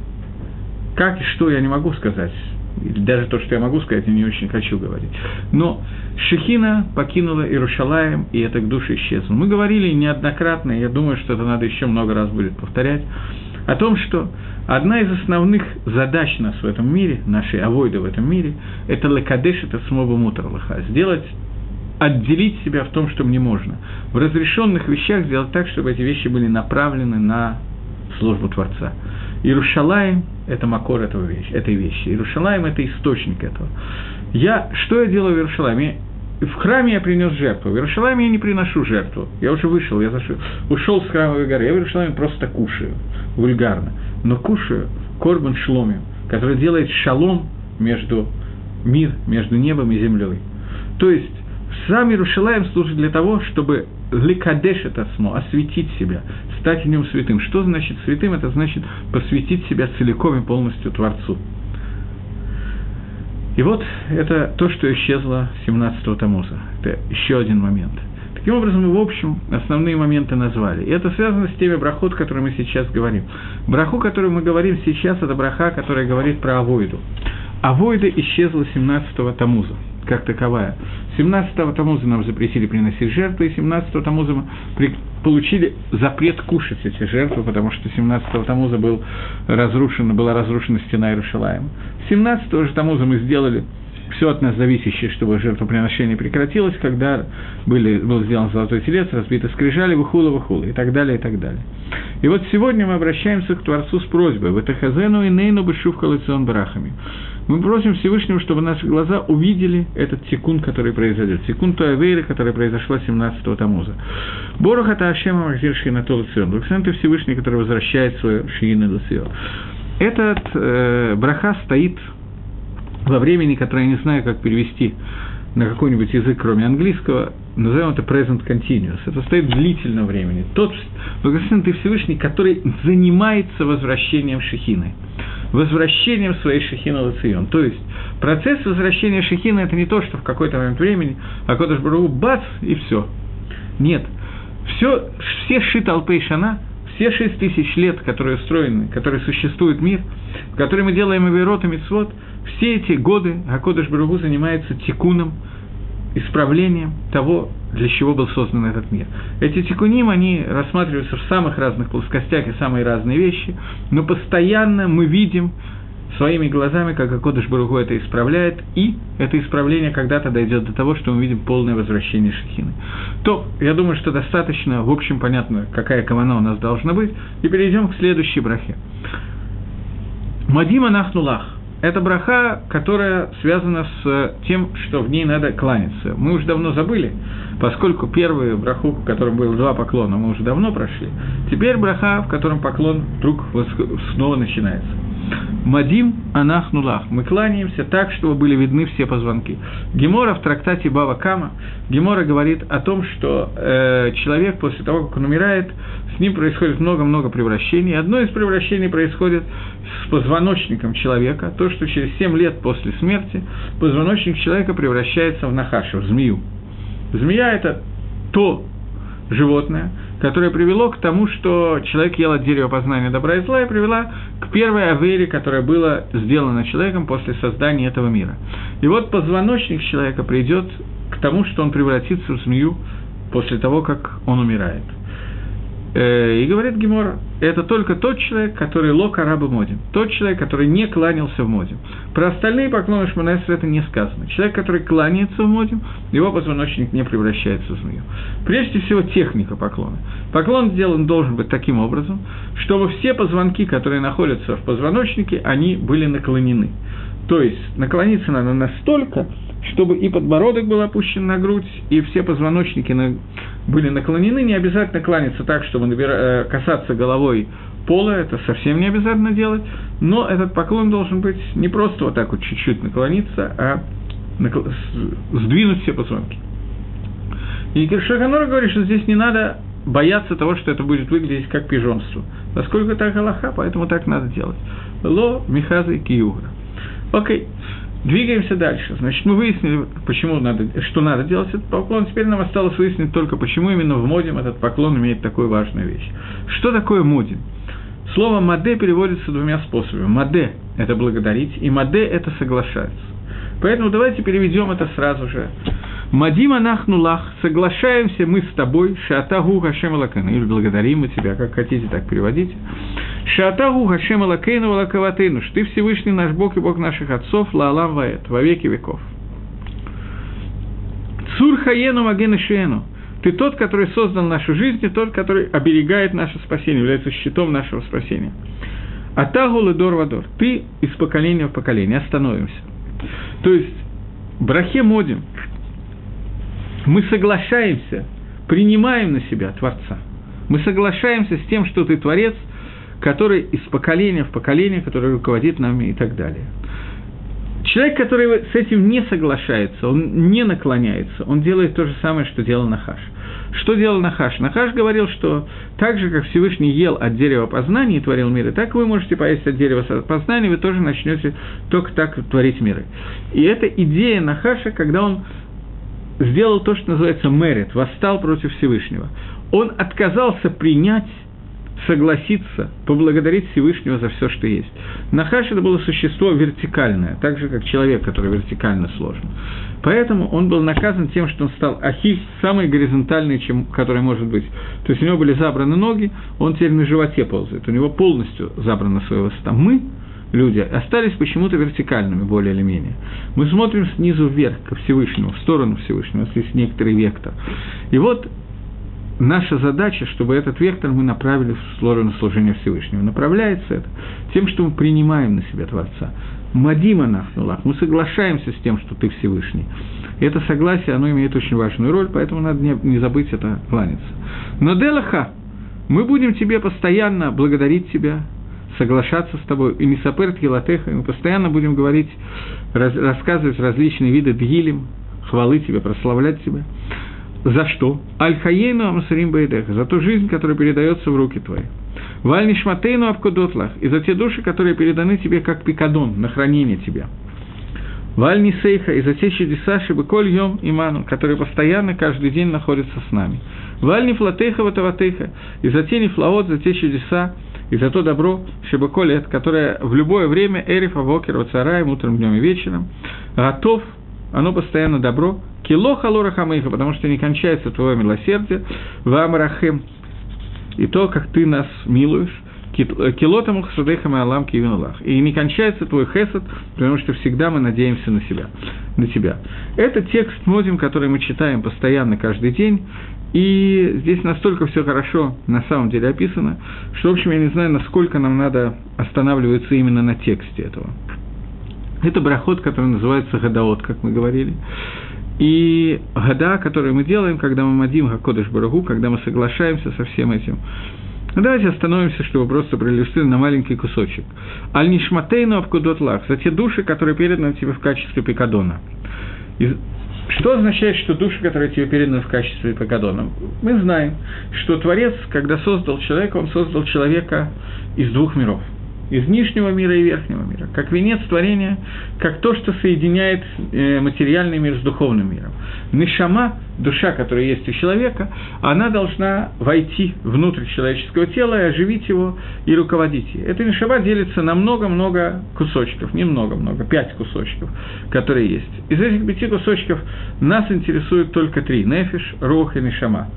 Как и что, я не могу сказать. Даже то, что я могу сказать, я не очень хочу говорить. Но Шехина покинула Иерушалаем, и эта душа исчезла. Мы говорили неоднократно, я думаю, что это надо еще много раз будет повторять, о том, что одна из основных задач нас в этом мире, нашей авойды в этом мире, это лекадеш, это смоба мутарлаха, сделать отделить себя в том, что мне можно. В разрешенных вещах сделать так, чтобы эти вещи были направлены на службу Творца. Иерушалаем – это макор этого вещи, этой вещи. Иерушалаем – это источник этого. Я, что я делаю в Иерушалайме? В храме я принес жертву. В Иерушалайме я не приношу жертву. Я уже вышел, я зашел, ушел с храмовой горы. Я в Иерушалайме просто кушаю, вульгарно. Но кушаю корбан шломим, который делает шалом между мир, между небом и землей. То есть сам Иерушалаем служит для того, чтобы лекадеш это смо, осветить себя, стать в нем святым. Что значит святым? Это значит посвятить себя целиком и полностью Творцу. И вот это то, что исчезло 17-го Тамуза. Это еще один момент. Таким образом, мы, в общем, основные моменты назвали. И это связано с теми брахот, о которых мы сейчас говорим. Браху, которую мы говорим сейчас, это браха, которая говорит про Авойду. Авойда исчезла 17-го Тамуза как таковая. 17-го Тамуза нам запретили приносить жертвы, и 17-го Тамуза при, получили запрет кушать эти жертвы, потому что 17-го Тамуза был разрушена, была разрушена стена Иерушалаема. 17-го же Тамуза мы сделали все от нас зависящее, чтобы жертвоприношение прекратилось, когда были, был сделан золотой телец, разбиты скрижали, выхула, выхула, и так далее, и так далее. И вот сегодня мы обращаемся к Творцу с просьбой «Ватахазену и нейну бешув халацион барахами». Мы просим Всевышнего, чтобы наши глаза увидели этот секунд, который произойдет. Секунд Туавейра, которая произошла 17-го Тамуза. Борох это Ашема Махзир Шинатол Цион. Благословен ты Всевышний, который возвращает свою Шиина до Этот э, браха стоит во времени, которое я не знаю, как перевести на какой-нибудь язык, кроме английского, назовем это present continuous. Это стоит длительного времени. Тот, благословен ты Всевышний, который занимается возвращением Шехины возвращением своей Шехины Лацион. То есть процесс возвращения Шехины – это не то, что в какой-то момент времени, а Кодыш Бару бац, и все. Нет. Все, все шит Алпей Шана, все шесть тысяч лет, которые устроены, которые существует мир, в который мы делаем Аверот и Мицвод, все эти годы Акодыш Баругу занимается тикуном, исправлением того, для чего был создан этот мир. Эти тикуним, они рассматриваются в самых разных плоскостях и самые разные вещи, но постоянно мы видим своими глазами, как Акодыш Баругу это исправляет, и это исправление когда-то дойдет до того, что мы видим полное возвращение Шехины. То, я думаю, что достаточно, в общем, понятно, какая кавана у нас должна быть, и перейдем к следующей брахе. Мадима Нахнулах это браха, которая связана с тем, что в ней надо кланяться. Мы уже давно забыли, поскольку первую браху, в котором было два поклона, мы уже давно прошли. Теперь браха, в котором поклон вдруг снова начинается. Мадим Анахнулах. Мы кланяемся так, чтобы были видны все позвонки. Гемора в трактате Бава Кама, Гемора говорит о том, что э, человек после того, как он умирает, с ним происходит много-много превращений. Одно из превращений происходит с позвоночником человека, то, что через 7 лет после смерти позвоночник человека превращается в нахаша, в змею. Змея – это то животное, которое привело к тому, что человек ел от дерева познания добра и зла и привела к первой авере, которая была сделана человеком после создания этого мира. И вот позвоночник человека придет к тому, что он превратится в змею после того, как он умирает. Э, и говорит Гемора, это только тот человек, который лок арабы модим, тот человек, который не кланялся в модим. Про остальные поклоны Шманесра это не сказано. Человек, который кланяется в модим, его позвоночник не превращается в змею. Прежде всего, техника поклона. Поклон сделан должен быть таким образом, чтобы все позвонки, которые находятся в позвоночнике, они были наклонены. То есть наклониться надо настолько, чтобы и подбородок был опущен на грудь, и все позвоночники на... были наклонены, не обязательно кланяться так, чтобы набира... Э, касаться головой пола, это совсем не обязательно делать, но этот поклон должен быть не просто вот так вот чуть-чуть наклониться, а накл... сдвинуть все позвонки. И Киршаганор говорит, что здесь не надо бояться того, что это будет выглядеть как пижонство. Поскольку это Галаха, поэтому так надо делать. Ло, Михаза и Киюра. Окей. Двигаемся дальше. Значит, мы выяснили, почему надо, что надо делать этот поклон. Теперь нам осталось выяснить только, почему именно в модим этот поклон имеет такую важную вещь. Что такое модим? Слово «маде» переводится двумя способами. «Маде» – это благодарить, и маде – это соглашаться. Поэтому давайте переведем это сразу же. Мадима нахнулах, соглашаемся мы с тобой, шатагу хашем алакейну, или благодарим мы тебя, как хотите так переводить. Шатагу хашем алакейну алакаватейну, что ты Всевышний наш Бог и Бог наших отцов, лаалам ваэт, во веки веков. Цур хаену магену шуэну, ты тот, который создал нашу жизнь, и тот, который оберегает наше спасение, является щитом нашего спасения. Атагу ледор вадор, ты из поколения в поколение, остановимся. То есть, брахе модим, мы соглашаемся, принимаем на себя Творца. Мы соглашаемся с тем, что ты Творец, который из поколения в поколение, который руководит нами и так далее. Человек, который с этим не соглашается, он не наклоняется, он делает то же самое, что делал Нахаш. Что делал Нахаш? Нахаш говорил, что так же, как Всевышний ел от дерева познания и творил миры, так вы можете поесть от дерева познания, вы тоже начнете только так творить миры. И это идея Нахаша, когда он сделал то, что называется мерит, восстал против Всевышнего. Он отказался принять согласиться, поблагодарить Всевышнего за все, что есть. Нахаш это было существо вертикальное, так же, как человек, который вертикально сложен. Поэтому он был наказан тем, что он стал ахиль, самый горизонтальный, чем, который может быть. То есть у него были забраны ноги, он теперь на животе ползает, у него полностью забрана своя высота. Люди, остались почему-то вертикальными, более или менее. Мы смотрим снизу вверх, ко Всевышнему, в сторону Всевышнего, если есть некоторый вектор. И вот наша задача, чтобы этот вектор мы направили в сторону служения Всевышнего. Направляется это тем, что мы принимаем на себя Творца. Мадима нахнулах, мы соглашаемся с тем, что ты Всевышний. Это согласие, оно имеет очень важную роль, поэтому надо не, не забыть это кланяться. Но Делаха, мы будем тебе постоянно благодарить тебя, соглашаться с тобой, и Мисаперт Елатеха, и мы постоянно будем говорить, раз, рассказывать различные виды дгилем, хвалы тебе, прославлять тебя. За что? Аль-Хаейну Амсарим Бейдеха, за ту жизнь, которая передается в руки твои. Валь Нишматейну Абкудотлах, и за те души, которые переданы тебе как пикадон, на хранение тебя. Валь Нисейха, и за те чудеса Шибыколь Йом Иману, которые постоянно, каждый день находятся с нами. Валь Нифлатейха Ватаватейха, и за те Нифлаот, за те чудеса, и за то добро Шибыколет, которое в любое время Эрифа, Вокер, Вацараем, утром, днем и вечером, готов, оно постоянно добро, Кило халора потому что не кончается твое милосердие, вамрахем, и то, как ты нас милуешь, килотам хасадейхам и алам кивинулах. И не кончается твой хесед, потому что всегда мы надеемся на себя, на тебя. Это текст Модим, который мы читаем постоянно каждый день, и здесь настолько все хорошо на самом деле описано, что, в общем, я не знаю, насколько нам надо останавливаться именно на тексте этого. Это брахот, который называется Гадаот, как мы говорили. И года, которые мы делаем, когда мы мадим Хакодыш Барагу, когда мы соглашаемся со всем этим. Давайте остановимся, чтобы просто проиллюстрировать на маленький кусочек. Аль-Нишматейну Абкудотлах, за те души, которые переданы тебе в качестве пикадона. Что означает, что души, которые тебе переданы в качестве пикадона? Мы знаем, что Творец, когда создал человека, он создал человека из двух миров – из нижнего мира и верхнего мира, как венец творения, как то, что соединяет э, материальный мир с духовным миром. Нишама, душа, которая есть у человека, она должна войти внутрь человеческого тела и оживить его и руководить. Эта нишама делится на много-много кусочков, не много-много, пять кусочков, которые есть. Из этих пяти кусочков нас интересует только три – нефиш, рух и нишама.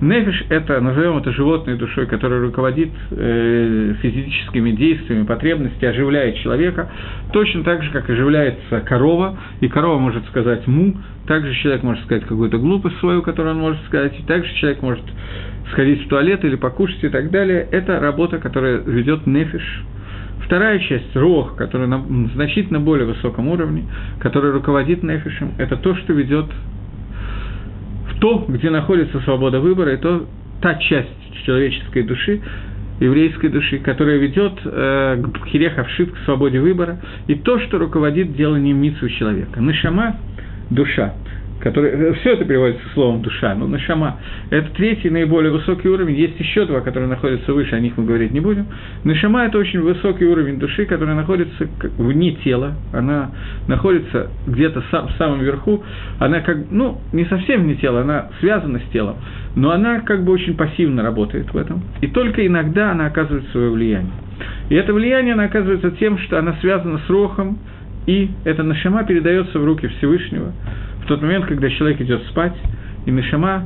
Нефиш – это, назовем это животной душой, которая руководит э, физическими действиями, потребностями, оживляет человека, точно так же, как оживляется корова, и корова может сказать «му», также человек может сказать какую-то глупость свою, которую он может сказать, и также человек может сходить в туалет или покушать и так далее. Это работа, которая ведет нефиш. Вторая часть, рох, которая на значительно более высоком уровне, которая руководит нефишем, это то, что ведет то, где находится свобода выбора, и то, та часть человеческой души, еврейской души, которая ведет э, к хирехавшив, к свободе выбора, и то, что руководит деланием митсу человека. Нашама – душа который, э, все это переводится словом душа, но нашама – это третий наиболее высокий уровень, есть еще два, которые находятся выше, о них мы говорить не будем. Нашама – это очень высокий уровень души, который находится вне тела, она находится где-то сам, в самом верху, она как, ну, не совсем вне тела, она связана с телом, но она как бы очень пассивно работает в этом, и только иногда она оказывает свое влияние. И это влияние, оно оказывается тем, что она связана с Рохом, и эта Нашама передается в руки Всевышнего в тот момент, когда человек идет спать, и Нашама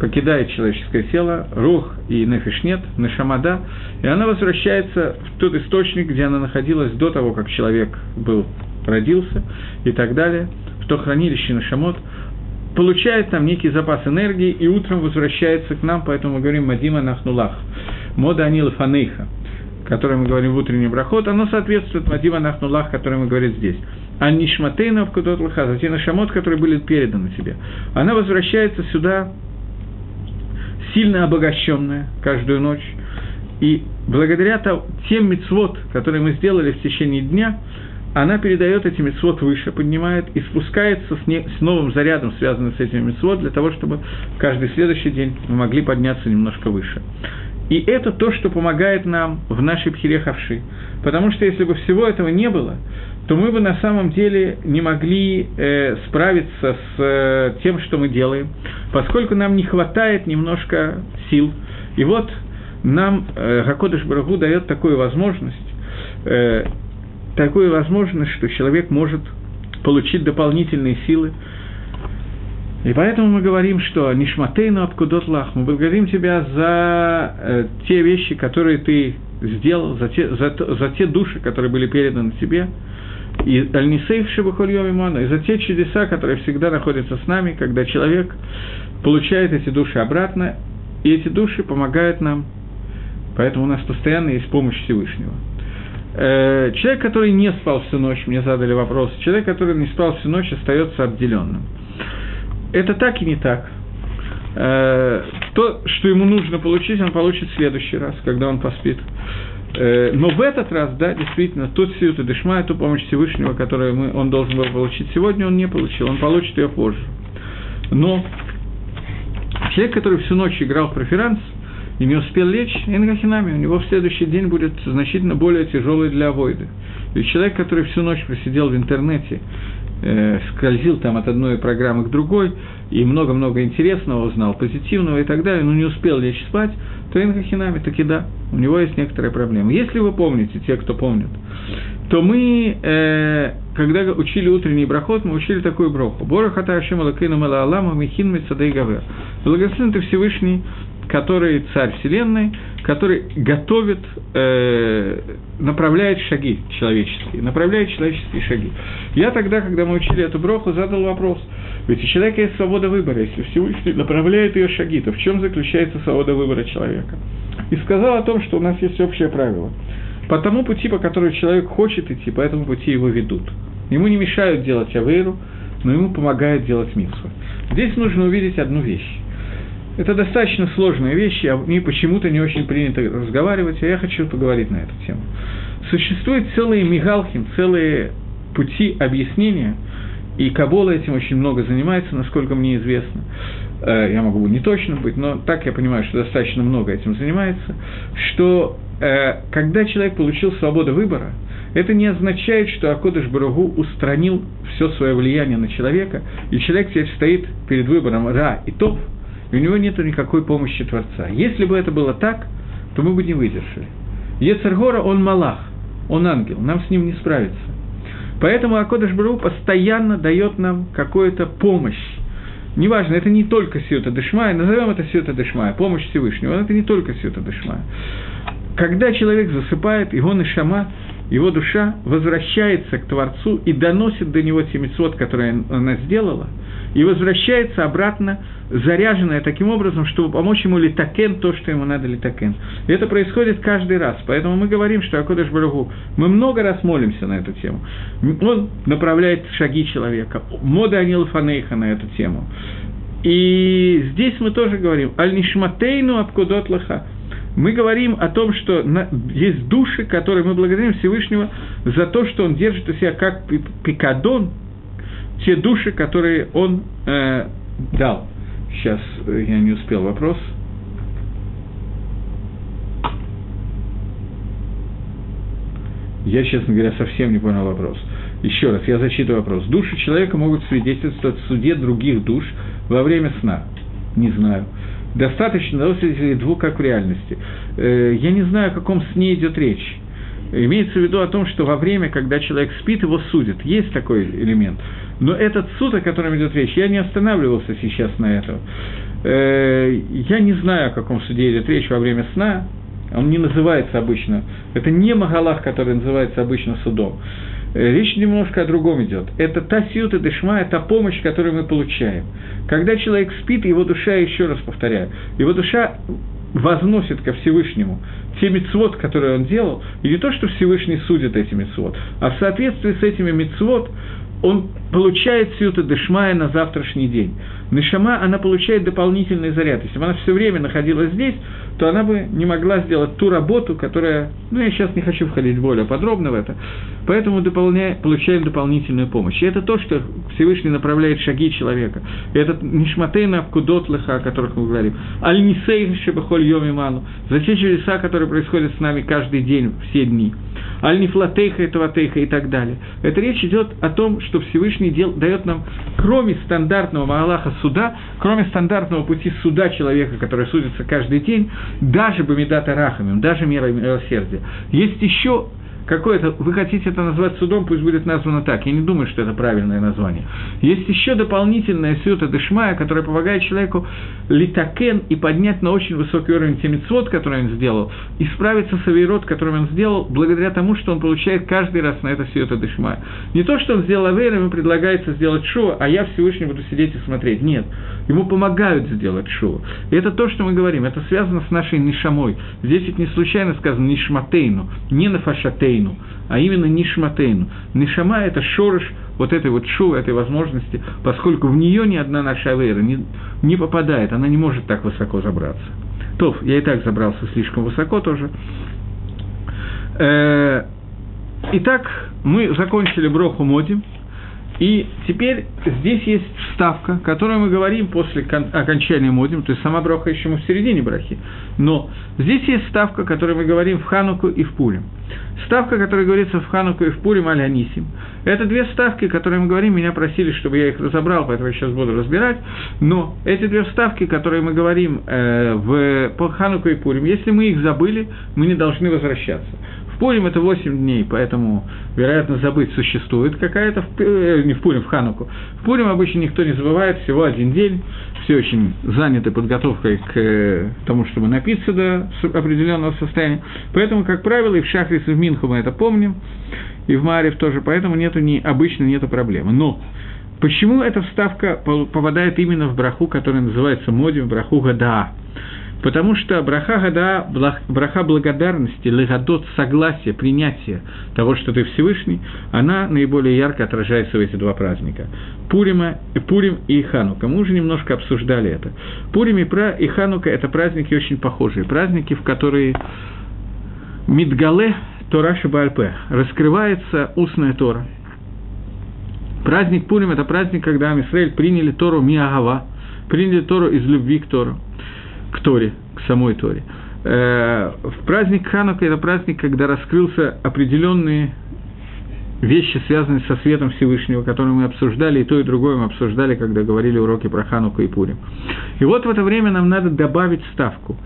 покидает человеческое тело, рух и нефиш нет, нашама да, и она возвращается в тот источник, где она находилась до того, как человек был, родился и так далее, в то хранилище нашамот, получает там некий запас энергии и утром возвращается к нам, поэтому мы говорим «Мадима нахнулах», «Мода анил фанейха», которое мы говорим в утренний брахот, оно соответствует «Мадима нахнулах», который мы говорим здесь. А нишматейна в кудот лаха, те нашамот, которые были переданы тебе. Она возвращается сюда сильно обогащенная каждую ночь. И благодаря тем мецвод, которые мы сделали в течение дня, она передает эти мецвод выше, поднимает и спускается с, не, с новым зарядом, связанным с этими мецвод, для того, чтобы каждый следующий день мы могли подняться немножко выше. И это то, что помогает нам в нашей пхирехавши. Потому что если бы всего этого не было, то мы бы на самом деле не могли э, справиться с э, тем, что мы делаем, поскольку нам не хватает немножко сил. И вот нам э, Гакодыш Барагу дает такую возможность, э, такую возможность, что человек может получить дополнительные силы. И поэтому мы говорим, что Нишматейну Абкудот Лах, мы благодарим тебя за э, те вещи, которые ты сделал, за те, за, за те души, которые были переданы тебе, и Аль-Нисейх Шибахольем Имана, и за те чудеса, которые всегда находятся с нами, когда человек получает эти души обратно, и эти души помогают нам, поэтому у нас постоянно есть помощь Всевышнего. Э, человек, который не спал всю ночь, мне задали вопрос, человек, который не спал всю ночь, остается обделенным. Это так и не так. Э, то, что ему нужно получить, он получит в следующий раз, когда он поспит. Э, но в этот раз, да, действительно, тот сиют и дешма, ту помощь Всевышнего, которую мы, он должен был получить сегодня, он не получил, он получит ее позже. Но человек, который всю ночь играл в преферанс и не успел лечь, ингахинами, у него в следующий день будет значительно более тяжелый для авойды. И человек, который всю ночь просидел в интернете, скользил там от одной программы к другой, и много-много интересного узнал, позитивного и так далее, но не успел лечь спать, то инхахинами таки да, у него есть некоторые проблемы. Если вы помните, те, кто помнит, то мы, э, когда учили утренний брахот, мы учили такую броху. Бора хата Ашем Алакейну Мала Алама Михин Мецадей Гавер. Благословен ты Всевышний, который царь Вселенной, который готовит, э, направляет шаги человеческие, направляет человеческие шаги. Я тогда, когда мы учили эту броху, задал вопрос. Ведь у человека есть свобода выбора. Если Всевышний направляет ее шаги, то в чем заключается свобода выбора человека? И сказал о том, что у нас есть общее правило. По тому пути, по которому человек хочет идти, по этому пути его ведут. Ему не мешают делать авейру, но ему помогают делать митсвы. Здесь нужно увидеть одну вещь. Это достаточно сложные вещи, а мне почему-то не очень принято разговаривать, а я хочу поговорить на эту тему. Существуют целые мигалхим, целые пути объяснения, и Кабола этим очень много занимается, насколько мне известно. Э, я могу не точно быть, но так я понимаю, что достаточно много этим занимается, что э, когда человек получил свободу выбора, это не означает, что Акодыш Барагу устранил все свое влияние на человека, и человек теперь стоит перед выбором Ра и Топ, и у него нет никакой помощи Творца. Если бы это было так, то мы бы не выдержали. Ецергора, он малах, он ангел, нам с ним не справиться. Поэтому Акодыш Бару постоянно дает нам какую-то помощь. Неважно, это не только Сиота Дешмая, назовем это Сиота Дешмая, помощь Всевышнего, это не только Сиота Дешмая. Когда человек засыпает, его Нишама, его душа возвращается к Творцу и доносит до него те митцвот, которые она сделала – и возвращается обратно, заряженная таким образом, чтобы помочь ему литакен то, что ему надо литакен. И это происходит каждый раз. Поэтому мы говорим, что Акодыш Барагу, мы много раз молимся на эту тему. Он направляет шаги человека. Мода Анил Фанейха на эту тему. И здесь мы тоже говорим, «Аль-Нишматейну Абкудот Лаха». Мы говорим о том, что есть души, которые мы благодарим Всевышнего за то, что он держит у себя как пикадон, те души, которые он э, дал. Сейчас э, я не успел вопрос. Я, честно говоря, совсем не понял вопрос. Еще раз, я зачитываю вопрос. Души человека могут свидетельствовать в суде других душ во время сна. Не знаю. Достаточно, да, двух, как в реальности. Э, я не знаю, о каком сне идет речь. Имеется в виду о том, что во время, когда человек спит, его судят. Есть такой элемент. Но этот суд, о котором идет речь, я не останавливался сейчас на этом. Э, я не знаю, о каком суде идет речь во время сна. Он не называется обычно. Это не Магалах, который называется обычно судом. Э, речь немножко о другом идет. Это та сиута дешма, та помощь, которую мы получаем. Когда человек спит, его душа, еще раз повторяю, его душа возносит ко Всевышнему те мецвод, которые он делал, и не то, что Всевышний судит эти мецвод, а в соответствии с этими мецвод он получает сиута дешмая на завтрашний день. Нишама, она получает дополнительный заряд. Если бы она все время находилась здесь, то она бы не могла сделать ту работу, которая... Ну, я сейчас не хочу входить более подробно в это. Поэтому дополняя, получаем дополнительную помощь. И это то, что Всевышний направляет шаги человека. И это Нишматейна Абкудот Леха, о которых мы говорим. Аль-Нисей Шебахоль Йоми Ману. За те чудеса, которые происходят с нами каждый день, все дни. Аль-Нифлатейха, Этаватейха и так далее. Это речь идет о том, что Всевышний дел, дает нам, кроме стандартного Маалаха суда, кроме стандартного пути суда человека, который судится каждый день, даже Бамидата Рахамим, даже мера милосердия, есть еще какое-то, вы хотите это назвать судом, пусть будет названо так. Я не думаю, что это правильное название. Есть еще дополнительная сюта Дешмая, которая помогает человеку литакен и поднять на очень высокий уровень те митцвот, который он сделал, и справиться с авейрот, который он сделал, благодаря тому, что он получает каждый раз на это сюта Дешмая. Не то, что он сделал авейр, ему предлагается сделать шоу, а я Всевышний буду сидеть и смотреть. Нет. Ему помогают сделать шоу. И это то, что мы говорим. Это связано с нашей нишамой. Здесь ведь не случайно сказано нишматейну, не нафашатейну а именно нишматейну. Нишама – это шорыш вот этой вот шу, этой возможности, поскольку в нее ни одна наша авейра не, не попадает, она не может так высоко забраться. То, я и так забрался слишком высоко тоже. Э, итак, мы закончили Броху Модим, и теперь здесь есть вставка, которую мы говорим после окончания модим, то есть сама броха еще мы в середине брахи. Но здесь есть вставка, которую мы говорим в Хануку и в Пулем. Ставка, которая говорится в Хануку и в Пулем аль Анисим. Это две ставки, которые мы говорим, меня просили, чтобы я их разобрал, поэтому я сейчас буду разбирать. Но эти две вставки, которые мы говорим э, в, по Хануку и Пулем, если мы их забыли, мы не должны возвращаться. Пурим это 8 дней, поэтому, вероятно, забыть существует какая-то, э, не в Пурим, в Хануку. В Пурим обычно никто не забывает, всего один день, все очень заняты подготовкой к э, тому, чтобы напиться до определенного состояния. Поэтому, как правило, и в Шахрис, и в Минху мы это помним, и в Марев тоже, поэтому нету ни, обычно нету проблемы. Но почему эта вставка попадает именно в браху, которая называется Модим, браху Гадаа? Потому что браха гада, браха благодарности, легадот, согласия, принятия того, что ты Всевышний, она наиболее ярко отражается в эти два праздника. Пурима, Пурим и Ханука. Мы уже немножко обсуждали это. Пурим и, Пра, и Ханука – это праздники очень похожие. Праздники, в которые Мидгале Тора Шабальпе раскрывается устная Тора. Праздник Пурим – это праздник, когда Амисраэль приняли Тору Миагава, приняли Тору из любви к Тору к Торе, к самой Торе. Э, в праздник Ханука это праздник, когда раскрылся определенные вещи, связанные со светом Всевышнего, которые мы обсуждали, и то, и другое мы обсуждали, когда говорили уроки про Хануку и Пурим. И вот в это время нам надо добавить ставку,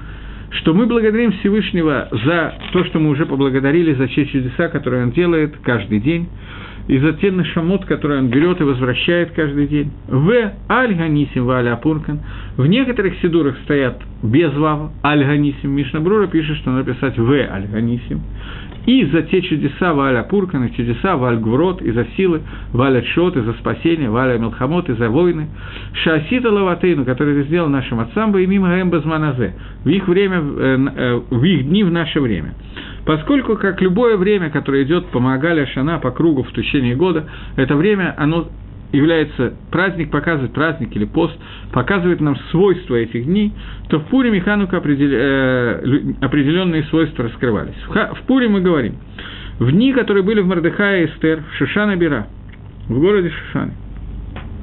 что мы благодарим Всевышнего за то, что мы уже поблагодарили, за те чудеса, которые Он делает каждый день, и за те нашамот, которые он берет и возвращает каждый день. В аль-ганисим ва апуркан. В некоторых сидурах стоят без вава, аль-ганисим. Мишнабрура пишет, что надо писать в аль-ганисим. И за те чудеса Валя Пуркана, чудеса Валь Гврот, и за силы, Валя Чот, и за спасение, Валя Мелхамот, и за войны. Шасита Лаватейну, который ты сделал нашим отцам, и мимо Эмбазманазе, в их время, э, э, в их дни в наше время. Поскольку, как любое время, которое идет по Магаля Шана, по кругу в течение года, это время, оно является праздник, показывает праздник или пост, показывает нам свойства этих дней, то в Пуре Механука э, определенные свойства раскрывались. В, Пуре мы говорим, в дни, которые были в Мардыхае и Эстер, в Шишана Бира, в городе Шишане,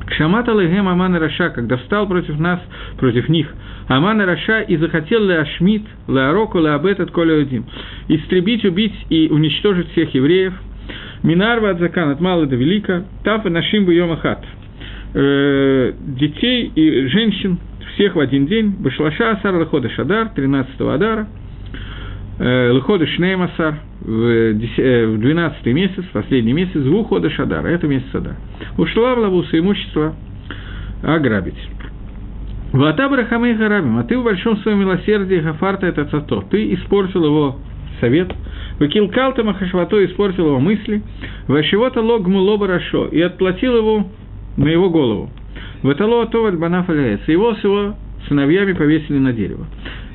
Кшамата Легем Аман Раша, когда встал против нас, против них, Аман Раша и захотел Леашмит, Леароку, Леабетет, Колеодим, истребить, убить и уничтожить всех евреев, Минарва от закан, от мала до велика, Тафа Нашим Йомахат, э, детей и женщин, всех в один день, Башлаша Асар Лахода Шадар, 13 Адара, э, Лыхода Шнеймасар в 12 э, месяц, последний месяц, Вухода Шадара, это месяц Адар. Ушла в лавусу имущество ограбить. Вата Брахамей Гарабим, а ты в большом своем милосердии Гафарта это цато. Ты испортил его совет, выкилкал Махашвато, испортил его мысли, Вашивота лог муло барашо, и отплатил его на его голову. Ватало Атоваль Банаф Его с его сыновьями повесили на дерево.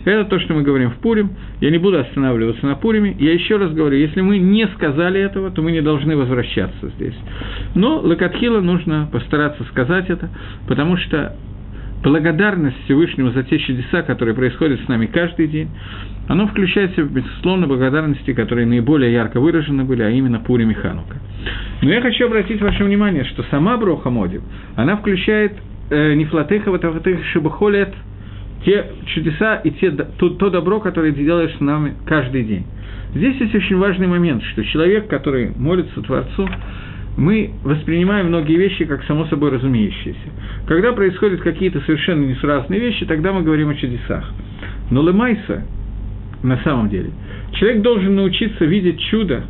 Это то, что мы говорим в Пурим. Я не буду останавливаться на Пуриме. Я еще раз говорю, если мы не сказали этого, то мы не должны возвращаться здесь. Но Лакатхила нужно постараться сказать это, потому что благодарность Всевышнему за те чудеса, которые происходят с нами каждый день, оно включает в безусловно, благодарности, которые наиболее ярко выражены были, а именно Пурим и Ханука. Но я хочу обратить ваше внимание, что сама Броха Модим, она включает э, Нефлатеха, Ватаватеха, Шибахолет, те чудеса и те, то, то добро, которое ты делаешь с нами каждый день. Здесь есть очень важный момент, что человек, который молится Творцу, мы воспринимаем многие вещи как само собой разумеющиеся. Когда происходят какие-то совершенно несуразные вещи, тогда мы говорим о чудесах. Но Лемайса, на самом деле, человек должен научиться видеть чудо.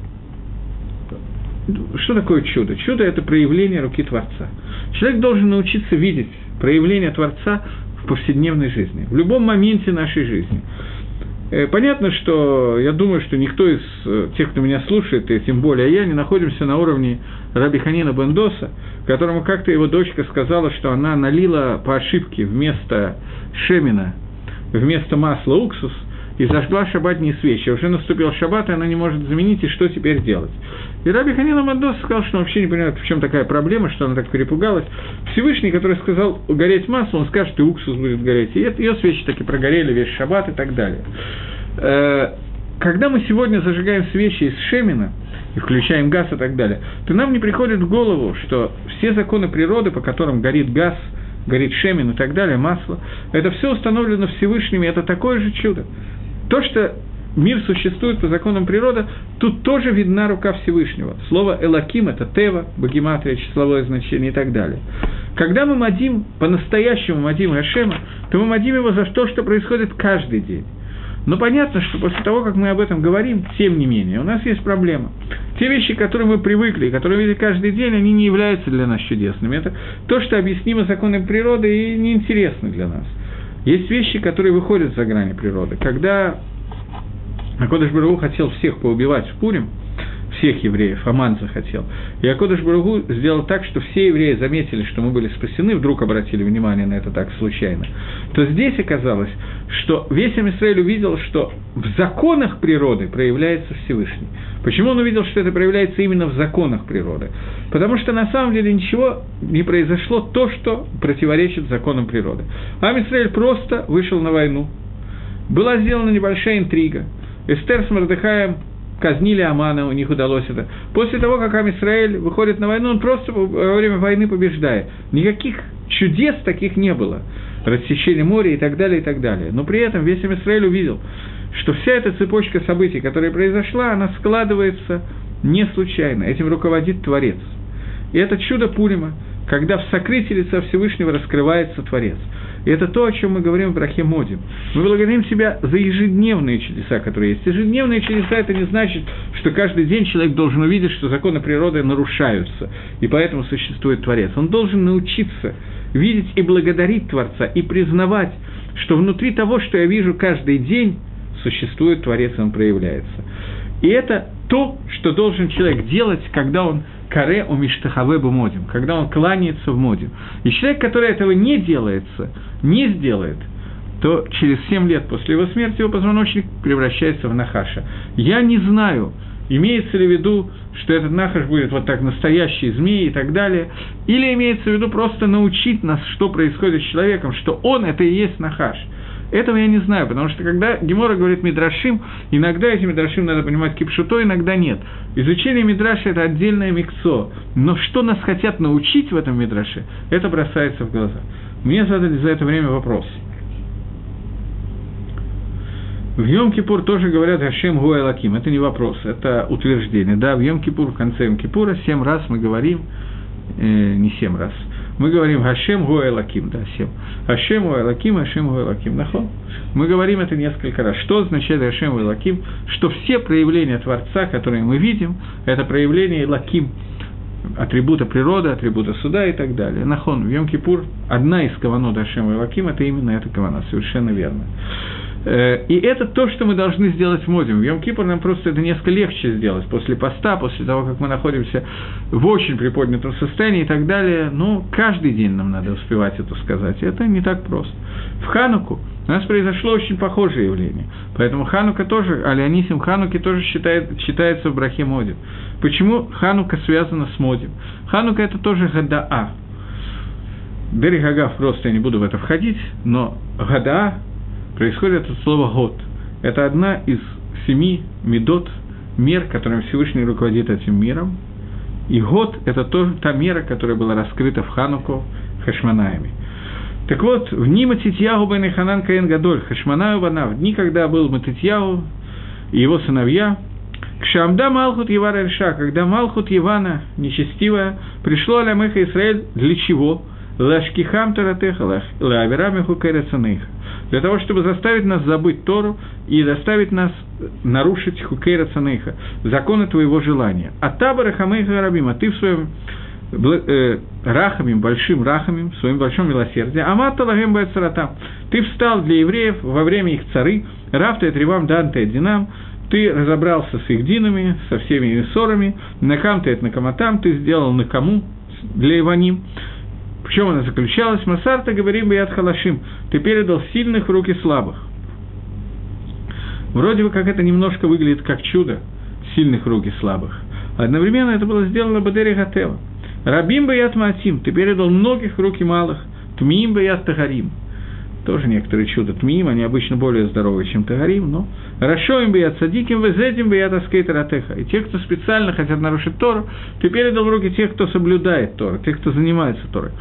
Что такое чудо? Чудо – это проявление руки Творца. Человек должен научиться видеть проявление Творца в повседневной жизни, в любом моменте нашей жизни. Э, понятно, что я думаю, что никто из э, тех, кто меня слушает, и тем более я, не находимся на уровне Раби Ханина Бендоса, которому как-то его дочка сказала, что она налила по ошибке вместо шемина, вместо масла уксус, и зажгла шаббатные свечи. Уже наступил шаббат, и она не может заменить, и что теперь делать? И Раби Ханина Мандос сказал, что он вообще не понимает, в чем такая проблема, что она так перепугалась. Всевышний, который сказал гореть масло, он скажет, и уксус будет гореть. И ее свечи таки прогорели весь шаббат и так далее. Э, когда мы сегодня зажигаем свечи из шемина, и включаем газ и так далее, то нам не приходит в голову, что все законы природы, по которым горит газ, горит шемин и так далее, масло, это все установлено Всевышним, и это такое же чудо. То, что мир существует по законам природы, тут тоже видна рука Всевышнего. Слово «элаким» – это «тева», «багематрия», числовое значение и так далее. Когда мы мадим, по-настоящему мадим Гашема, то мы мадим его за то, что происходит каждый день. Но понятно, что после того, как мы об этом говорим, тем не менее, у нас есть проблема. Те вещи, к которым мы привыкли, которые видим каждый день, они не являются для нас чудесными. Это то, что объяснимо законами природы и неинтересно для нас. Есть вещи, которые выходят за грани природы. Когда Акодыш Барагу хотел всех поубивать в Пурим, всех евреев, Аман захотел. И Акодыш Барагу сделал так, что все евреи заметили, что мы были спасены, вдруг обратили внимание на это так случайно, то здесь оказалось, что весь Амисраиль увидел, что в законах природы проявляется Всевышний. Почему он увидел, что это проявляется именно в законах природы? Потому что на самом деле ничего не произошло то, что противоречит законам природы. Амисраиль просто вышел на войну. Была сделана небольшая интрига. Эстер с Мордыхаем казнили Амана, у них удалось это. После того, как Амисраэль выходит на войну, он просто во время войны побеждает. Никаких чудес таких не было. Рассечение моря и так далее, и так далее. Но при этом весь Амисраэль увидел, что вся эта цепочка событий, которая произошла, она складывается не случайно. Этим руководит Творец. И это чудо Пурима, когда в сокрытии лица Всевышнего раскрывается Творец. И это то, о чем мы говорим в Брахе Модим. Мы благодарим себя за ежедневные чудеса, которые есть. Ежедневные чудеса – это не значит, что каждый день человек должен увидеть, что законы природы нарушаются, и поэтому существует Творец. Он должен научиться видеть и благодарить Творца, и признавать, что внутри того, что я вижу каждый день, существует Творец, он проявляется. И это то, что должен человек делать, когда он каре у миштахаве модим, когда он кланяется в модим. И человек, который этого не делается, не сделает, то через 7 лет после его смерти его позвоночник превращается в нахаша. Я не знаю, имеется ли в виду, что этот нахаш будет вот так настоящий змей и так далее, или имеется в виду просто научить нас, что происходит с человеком, что он это и есть нахаш – этого я не знаю, потому что когда Гемора говорит Мидрашим, иногда эти Мидрашим надо понимать кипшуто, иногда нет. Изучение Мидраша – это отдельное микцо. Но что нас хотят научить в этом Мидраше, это бросается в глаза. Мне задали за это время вопрос. В Йом-Кипур тоже говорят Хашем Гуай Лаким. Это не вопрос, это утверждение. Да, в Йом-Кипур, в конце Йом-Кипура, семь раз мы говорим, э, не семь раз, Мы говорим Хашем Гуэлаким, да, всем. Хашем Гуэлаким, Хашем Гуэлаким. Нахон. Мы говорим это несколько раз. Что означает Хашем Гуэлаким? Что все проявления Творца, которые мы видим, это проявление Лаким, атрибута природы, атрибута суда и так далее. Нахон, в Йом-Кипур одна из каванот Ашем Лаким – это именно эта кавана, совершенно верно. Э, и это то, что мы должны сделать в Модим. В Йом-Кипр нам просто это несколько легче сделать. После поста, после того, как мы находимся в очень приподнятом состоянии и так далее. Ну, каждый день нам надо успевать это сказать. Это не так просто. В Хануку у нас произошло очень похожее явление. Поэтому Ханука тоже, Алионисим Хануки тоже считает, считается в брахе Модим. Почему Ханука связана с Модим? Ханука – это тоже Гадаа. Берегагав просто я не буду в это входить, но Гадаа происходит от слова «год». Это одна из семи медот, мер, которым Всевышний руководит этим миром. И год – это тоже та мера, которая была раскрыта в Хануку Хашманаями. Так вот, в дни Матитьягу бен Ханан Каэн Гадоль, Хашманаю Бана, в дни, когда был Матитьягу и его сыновья, к Шамда Малхут Евара Реша, когда Малхут Ивана, нечестивая, пришло Алямеха Израиль для чего? Лашкихам Таратеха, Лаавирамиху Кайрацаныха для того, чтобы заставить нас забыть Тору и заставить нас нарушить хукейра цанейха, законы твоего желания. А табара хамейха рабим, а ты в своем э, рахамим, большим рахамим, в своем большом милосердии, амата лагем байцаратам, ты встал для евреев во время их цары, рафта тревам данте динам, ты разобрался с их динами, со всеми их ссорами, накам ты это накаматам, ты сделал накому для Иваним, в чем она заключалась? Масарта говорим Баят Халашим, ты передал сильных в руки слабых. Вроде бы как это немножко выглядит как чудо, сильных руки слабых. Одновременно это было сделано Бадери Гатева. Рабим Баят Маатим, ты передал многих руки малых. Тмиим Баят Тагарим – тоже некоторые чудо тмиим, они обычно более здоровые, чем тагарим, но хорошо им бы я цадиким, везетим бы я таскейтер И те, кто специально хотят нарушить Тору, ты передал в руки тех, кто соблюдает Тору, тех, кто занимается Торой.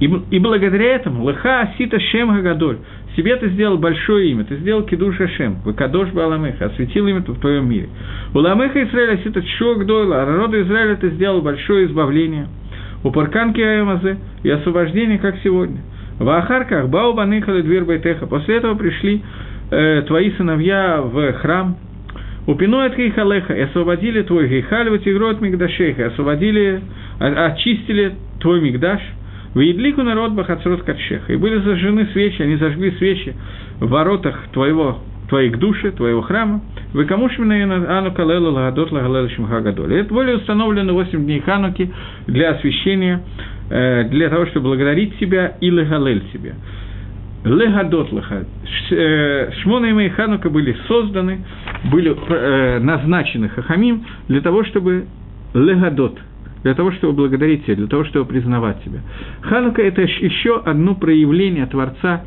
И, и благодаря этому, лыха асита шем гагадоль, себе ты сделал большое имя, ты сделал кидуш Ашем, выкадош Баламеха, осветил имя в твоем мире. У Ламеха Израиля сита чок дойла, а народу Израиля ты сделал большое избавление. У парканки Аймазе и освобождение, как сегодня – в Ахарках Бау Баныхали Дверь Байтеха. После этого пришли э, твои сыновья в храм. Упиноет Гейхалеха и освободили твой Гейхаль, Ватигро от Мигдашейха, освободили, очистили твой Мигдаш. В Едлику народ Бахацрот Катшеха. И были зажжены свечи, они зажгли свечи в воротах твоего твоих души, твоего храма. Вы кому Ану Калелу Лагадот Лагалелу Шимхагадоль. Это более установлено 8 дней Хануки для освящения для того, чтобы благодарить себя и легалель себя. Легадотлаха. Э, Шмона и Ханука были созданы, были э, назначены Хахамим для того, чтобы легадот, для того, чтобы благодарить себя, для того, чтобы признавать себя. Ханука – это еще одно проявление Творца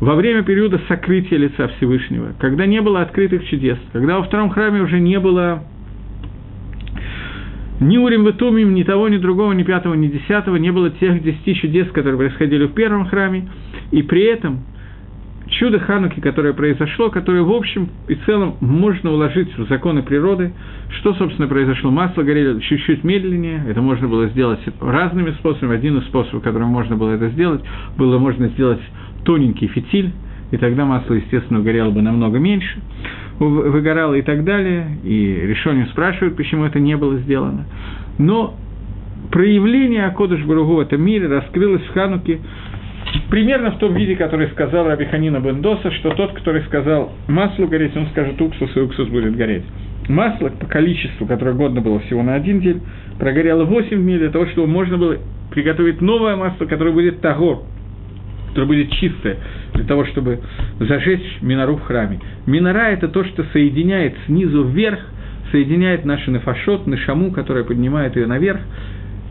во время периода сокрытия лица Всевышнего, когда не было открытых чудес, когда во втором храме уже не было ни Урим Ветумим, ни того, ни другого, ни пятого, ни десятого, не было тех десяти чудес, которые происходили в первом храме, и при этом чудо Хануки, которое произошло, которое в общем и целом можно уложить в законы природы, что, собственно, произошло. Масло горело чуть-чуть медленнее, это можно было сделать разными способами. Один из способов, которым можно было это сделать, было можно сделать тоненький фитиль, и тогда масло, естественно, горело бы намного меньше выгорало и так далее, и решение спрашивают, почему это не было сделано. Но проявление Акодыш Баругу в этом мире раскрылось в Хануке примерно в том виде, который сказал Рабиханина Бендоса, что тот, который сказал масло гореть, он скажет уксус, и уксус будет гореть. Масло по количеству, которое годно было всего на один день, прогорело 8 дней для того, чтобы можно было приготовить новое масло, которое будет тагор, которое будет чистое, для того, чтобы зажечь минору в храме. Минора – это то, что соединяет снизу вверх, соединяет наши нафашот, нашаму, которая поднимает ее наверх.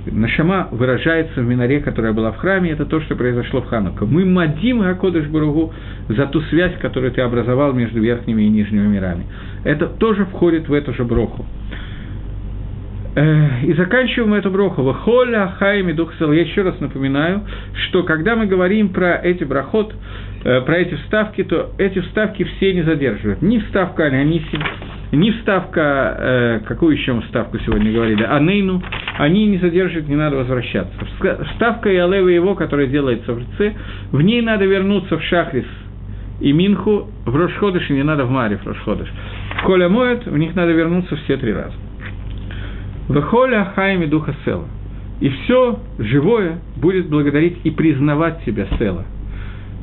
Нашама выражается в миноре, которая была в храме, это то, что произошло в Ханука. Мы мадим Гакодыш Баругу за ту связь, которую ты образовал между верхними и нижними мирами. Это тоже входит в эту же броху. Э, и заканчиваем эту броху. Вахоля, Хайми, Дух Я еще раз напоминаю, что когда мы говорим про эти брахот, э, про эти вставки, то эти вставки все не задерживают. Ни вставка Алянисим, ни вставка, э, какую еще мы вставку сегодня говорили, Анейну, они не задерживают, не надо возвращаться. Вставка и Алева его, которая делается в РЦ, в ней надо вернуться в Шахрис и Минху, в Рошходыш, и не надо в Маре в Рошходыш. Коля моет, в них надо вернуться все три раза. Вехоля хайми духа села. И все живое будет благодарить и признавать себя села.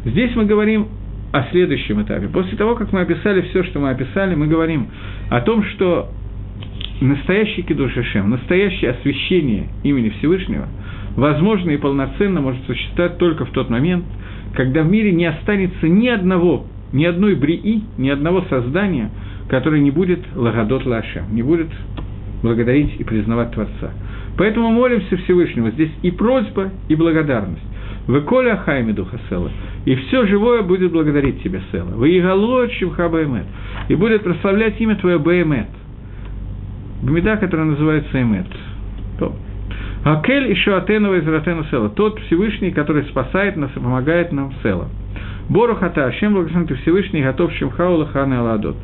Здесь мы говорим о следующем этапе. После того, как мы описали все, что мы описали, мы говорим о том, что настоящий Кидуш Ашем, настоящее освящение имени Всевышнего, возможно и полноценно может существовать только в тот момент, когда в мире не останется ни одного, ни одной брии, ни одного создания, которое не будет лагадот лашем, не будет благодарить и признавать Творца. Поэтому молимся Всевышнего. Здесь и просьба, и благодарность. Вы коля духа села. И все живое будет благодарить тебя, Села. Вы игалот шимха баймет. И будет прославлять имя твое баймет. Бмеда, которая называется эмет. Акель еще атенова из Ратена Села. Тот Всевышний, который спасает нас и помогает нам Села. Бору хата, чем благословен ты Всевышний, готов Шимхаула Хана Аладот.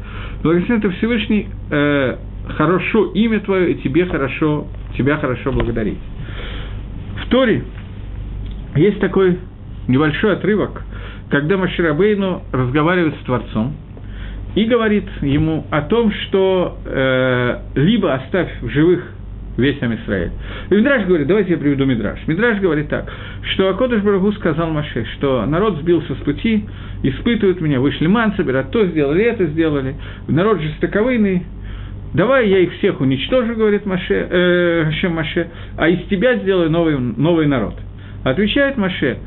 Благословен ты Всевышний, э, хорошо имя твое, и тебе хорошо, тебя хорошо благодарить. В Торе есть такой небольшой отрывок, когда Маширабейну разговаривает с Творцом и говорит ему о том, что э, либо оставь в живых весь Амисраэль. И Мидраш говорит, давайте я приведу Мидраш. Мидраш говорит так, что Акодыш Барагу сказал Маше, что народ сбился с пути, испытывают меня, вышли ман, собирают то сделали, это сделали, народ жестоковыйный, давай я их всех уничтожу, говорит Маше, э, Маше, а из тебя сделаю новый, новый народ. Отвечает Маше,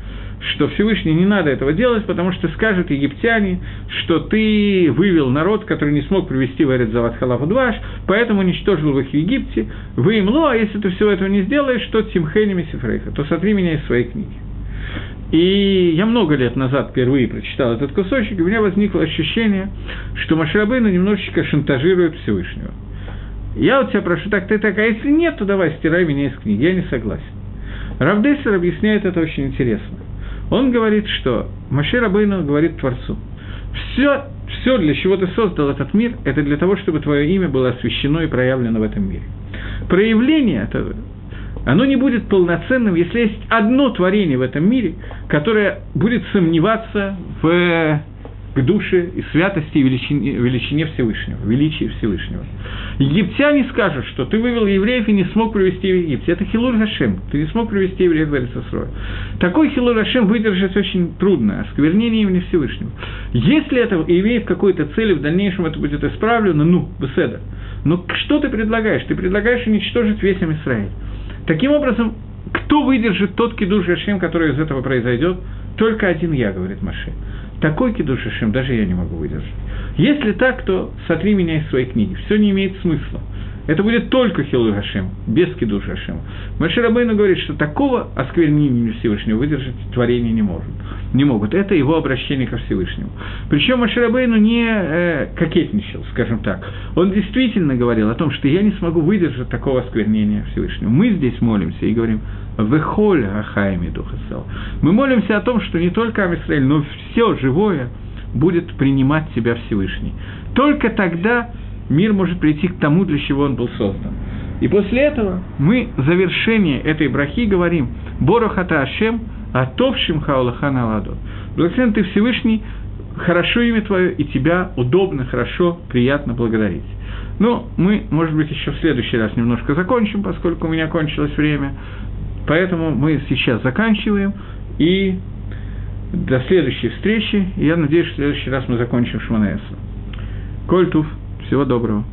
что Всевышний не надо этого делать, потому что скажут египтяне, что ты вывел народ, который не смог привести в Эрет Халафу Дваш, поэтому уничтожил их в Египте, вы им ло, а если ты всего этого не сделаешь, то Тимхени Месифрейха, то сотри меня из своей книги. И я много лет назад впервые прочитал этот кусочек, и у меня возникло ощущение, что Машрабейну немножечко шантажирует Всевышнего. Я у тебя прошу, так ты так, а если нет, то давай стирай меня из книги. Я не согласен. Равдессер объясняет это очень интересно. Он говорит, что Маше Рабейну говорит Творцу, все, все, для чего ты создал этот мир, это для того, чтобы твое имя было освящено и проявлено в этом мире. Проявление этого, оно не будет полноценным, если есть одно творение в этом мире, которое будет сомневаться в к душе и святости и величине, величине Всевышнего, величии Всевышнего. Египтяне скажут, что ты вывел евреев и не смог привести в Египет. Это Хилур Хашем, ты не смог привести евреев в Эрицесрой. Такой Хилур Хашем выдержать очень трудно, осквернение имени Всевышнего. Если это имеет какой-то цели, в дальнейшем это будет исправлено, ну, беседа. Но что ты предлагаешь? Ты предлагаешь уничтожить весь Израиль. Таким образом, кто выдержит тот кидуш Хашем, который из этого произойдет? Только один я, говорит Маше. Такой кидуш Ашем даже я не могу выдержать. Если так, то сотри меня из своей книги. Все не имеет смысла. Это будет только Хилуй Хашем, без Кидуш Хашем. Маширабейну говорит, что такого осквернения Всевышнего выдержать творение не может. Не могут. Это его обращение ко Всевышнему. Причем Маширабейну не э, кокетничал, скажем так. Он действительно говорил о том, что я не смогу выдержать такого осквернения Всевышнего. Мы здесь молимся и говорим, Вехоль Ахайми Духасал. Мы молимся о том, что не только Амисраэль, но все живое будет принимать себя Всевышний. Только тогда мир может прийти к тому, для чего он был создан. И после этого мы завершение этой брахи говорим «Борохата Ашем, Атовшим Хаулахан Аладо». Благословен ты Всевышний, хорошо имя твое, и тебя удобно, хорошо, приятно благодарить. Ну, мы, может быть, еще в следующий раз немножко закончим, поскольку у меня кончилось время. Поэтому мы сейчас заканчиваем, и до следующей встречи. Я надеюсь, в следующий раз мы закончим Шманаэса. Кольтув. Всего доброго.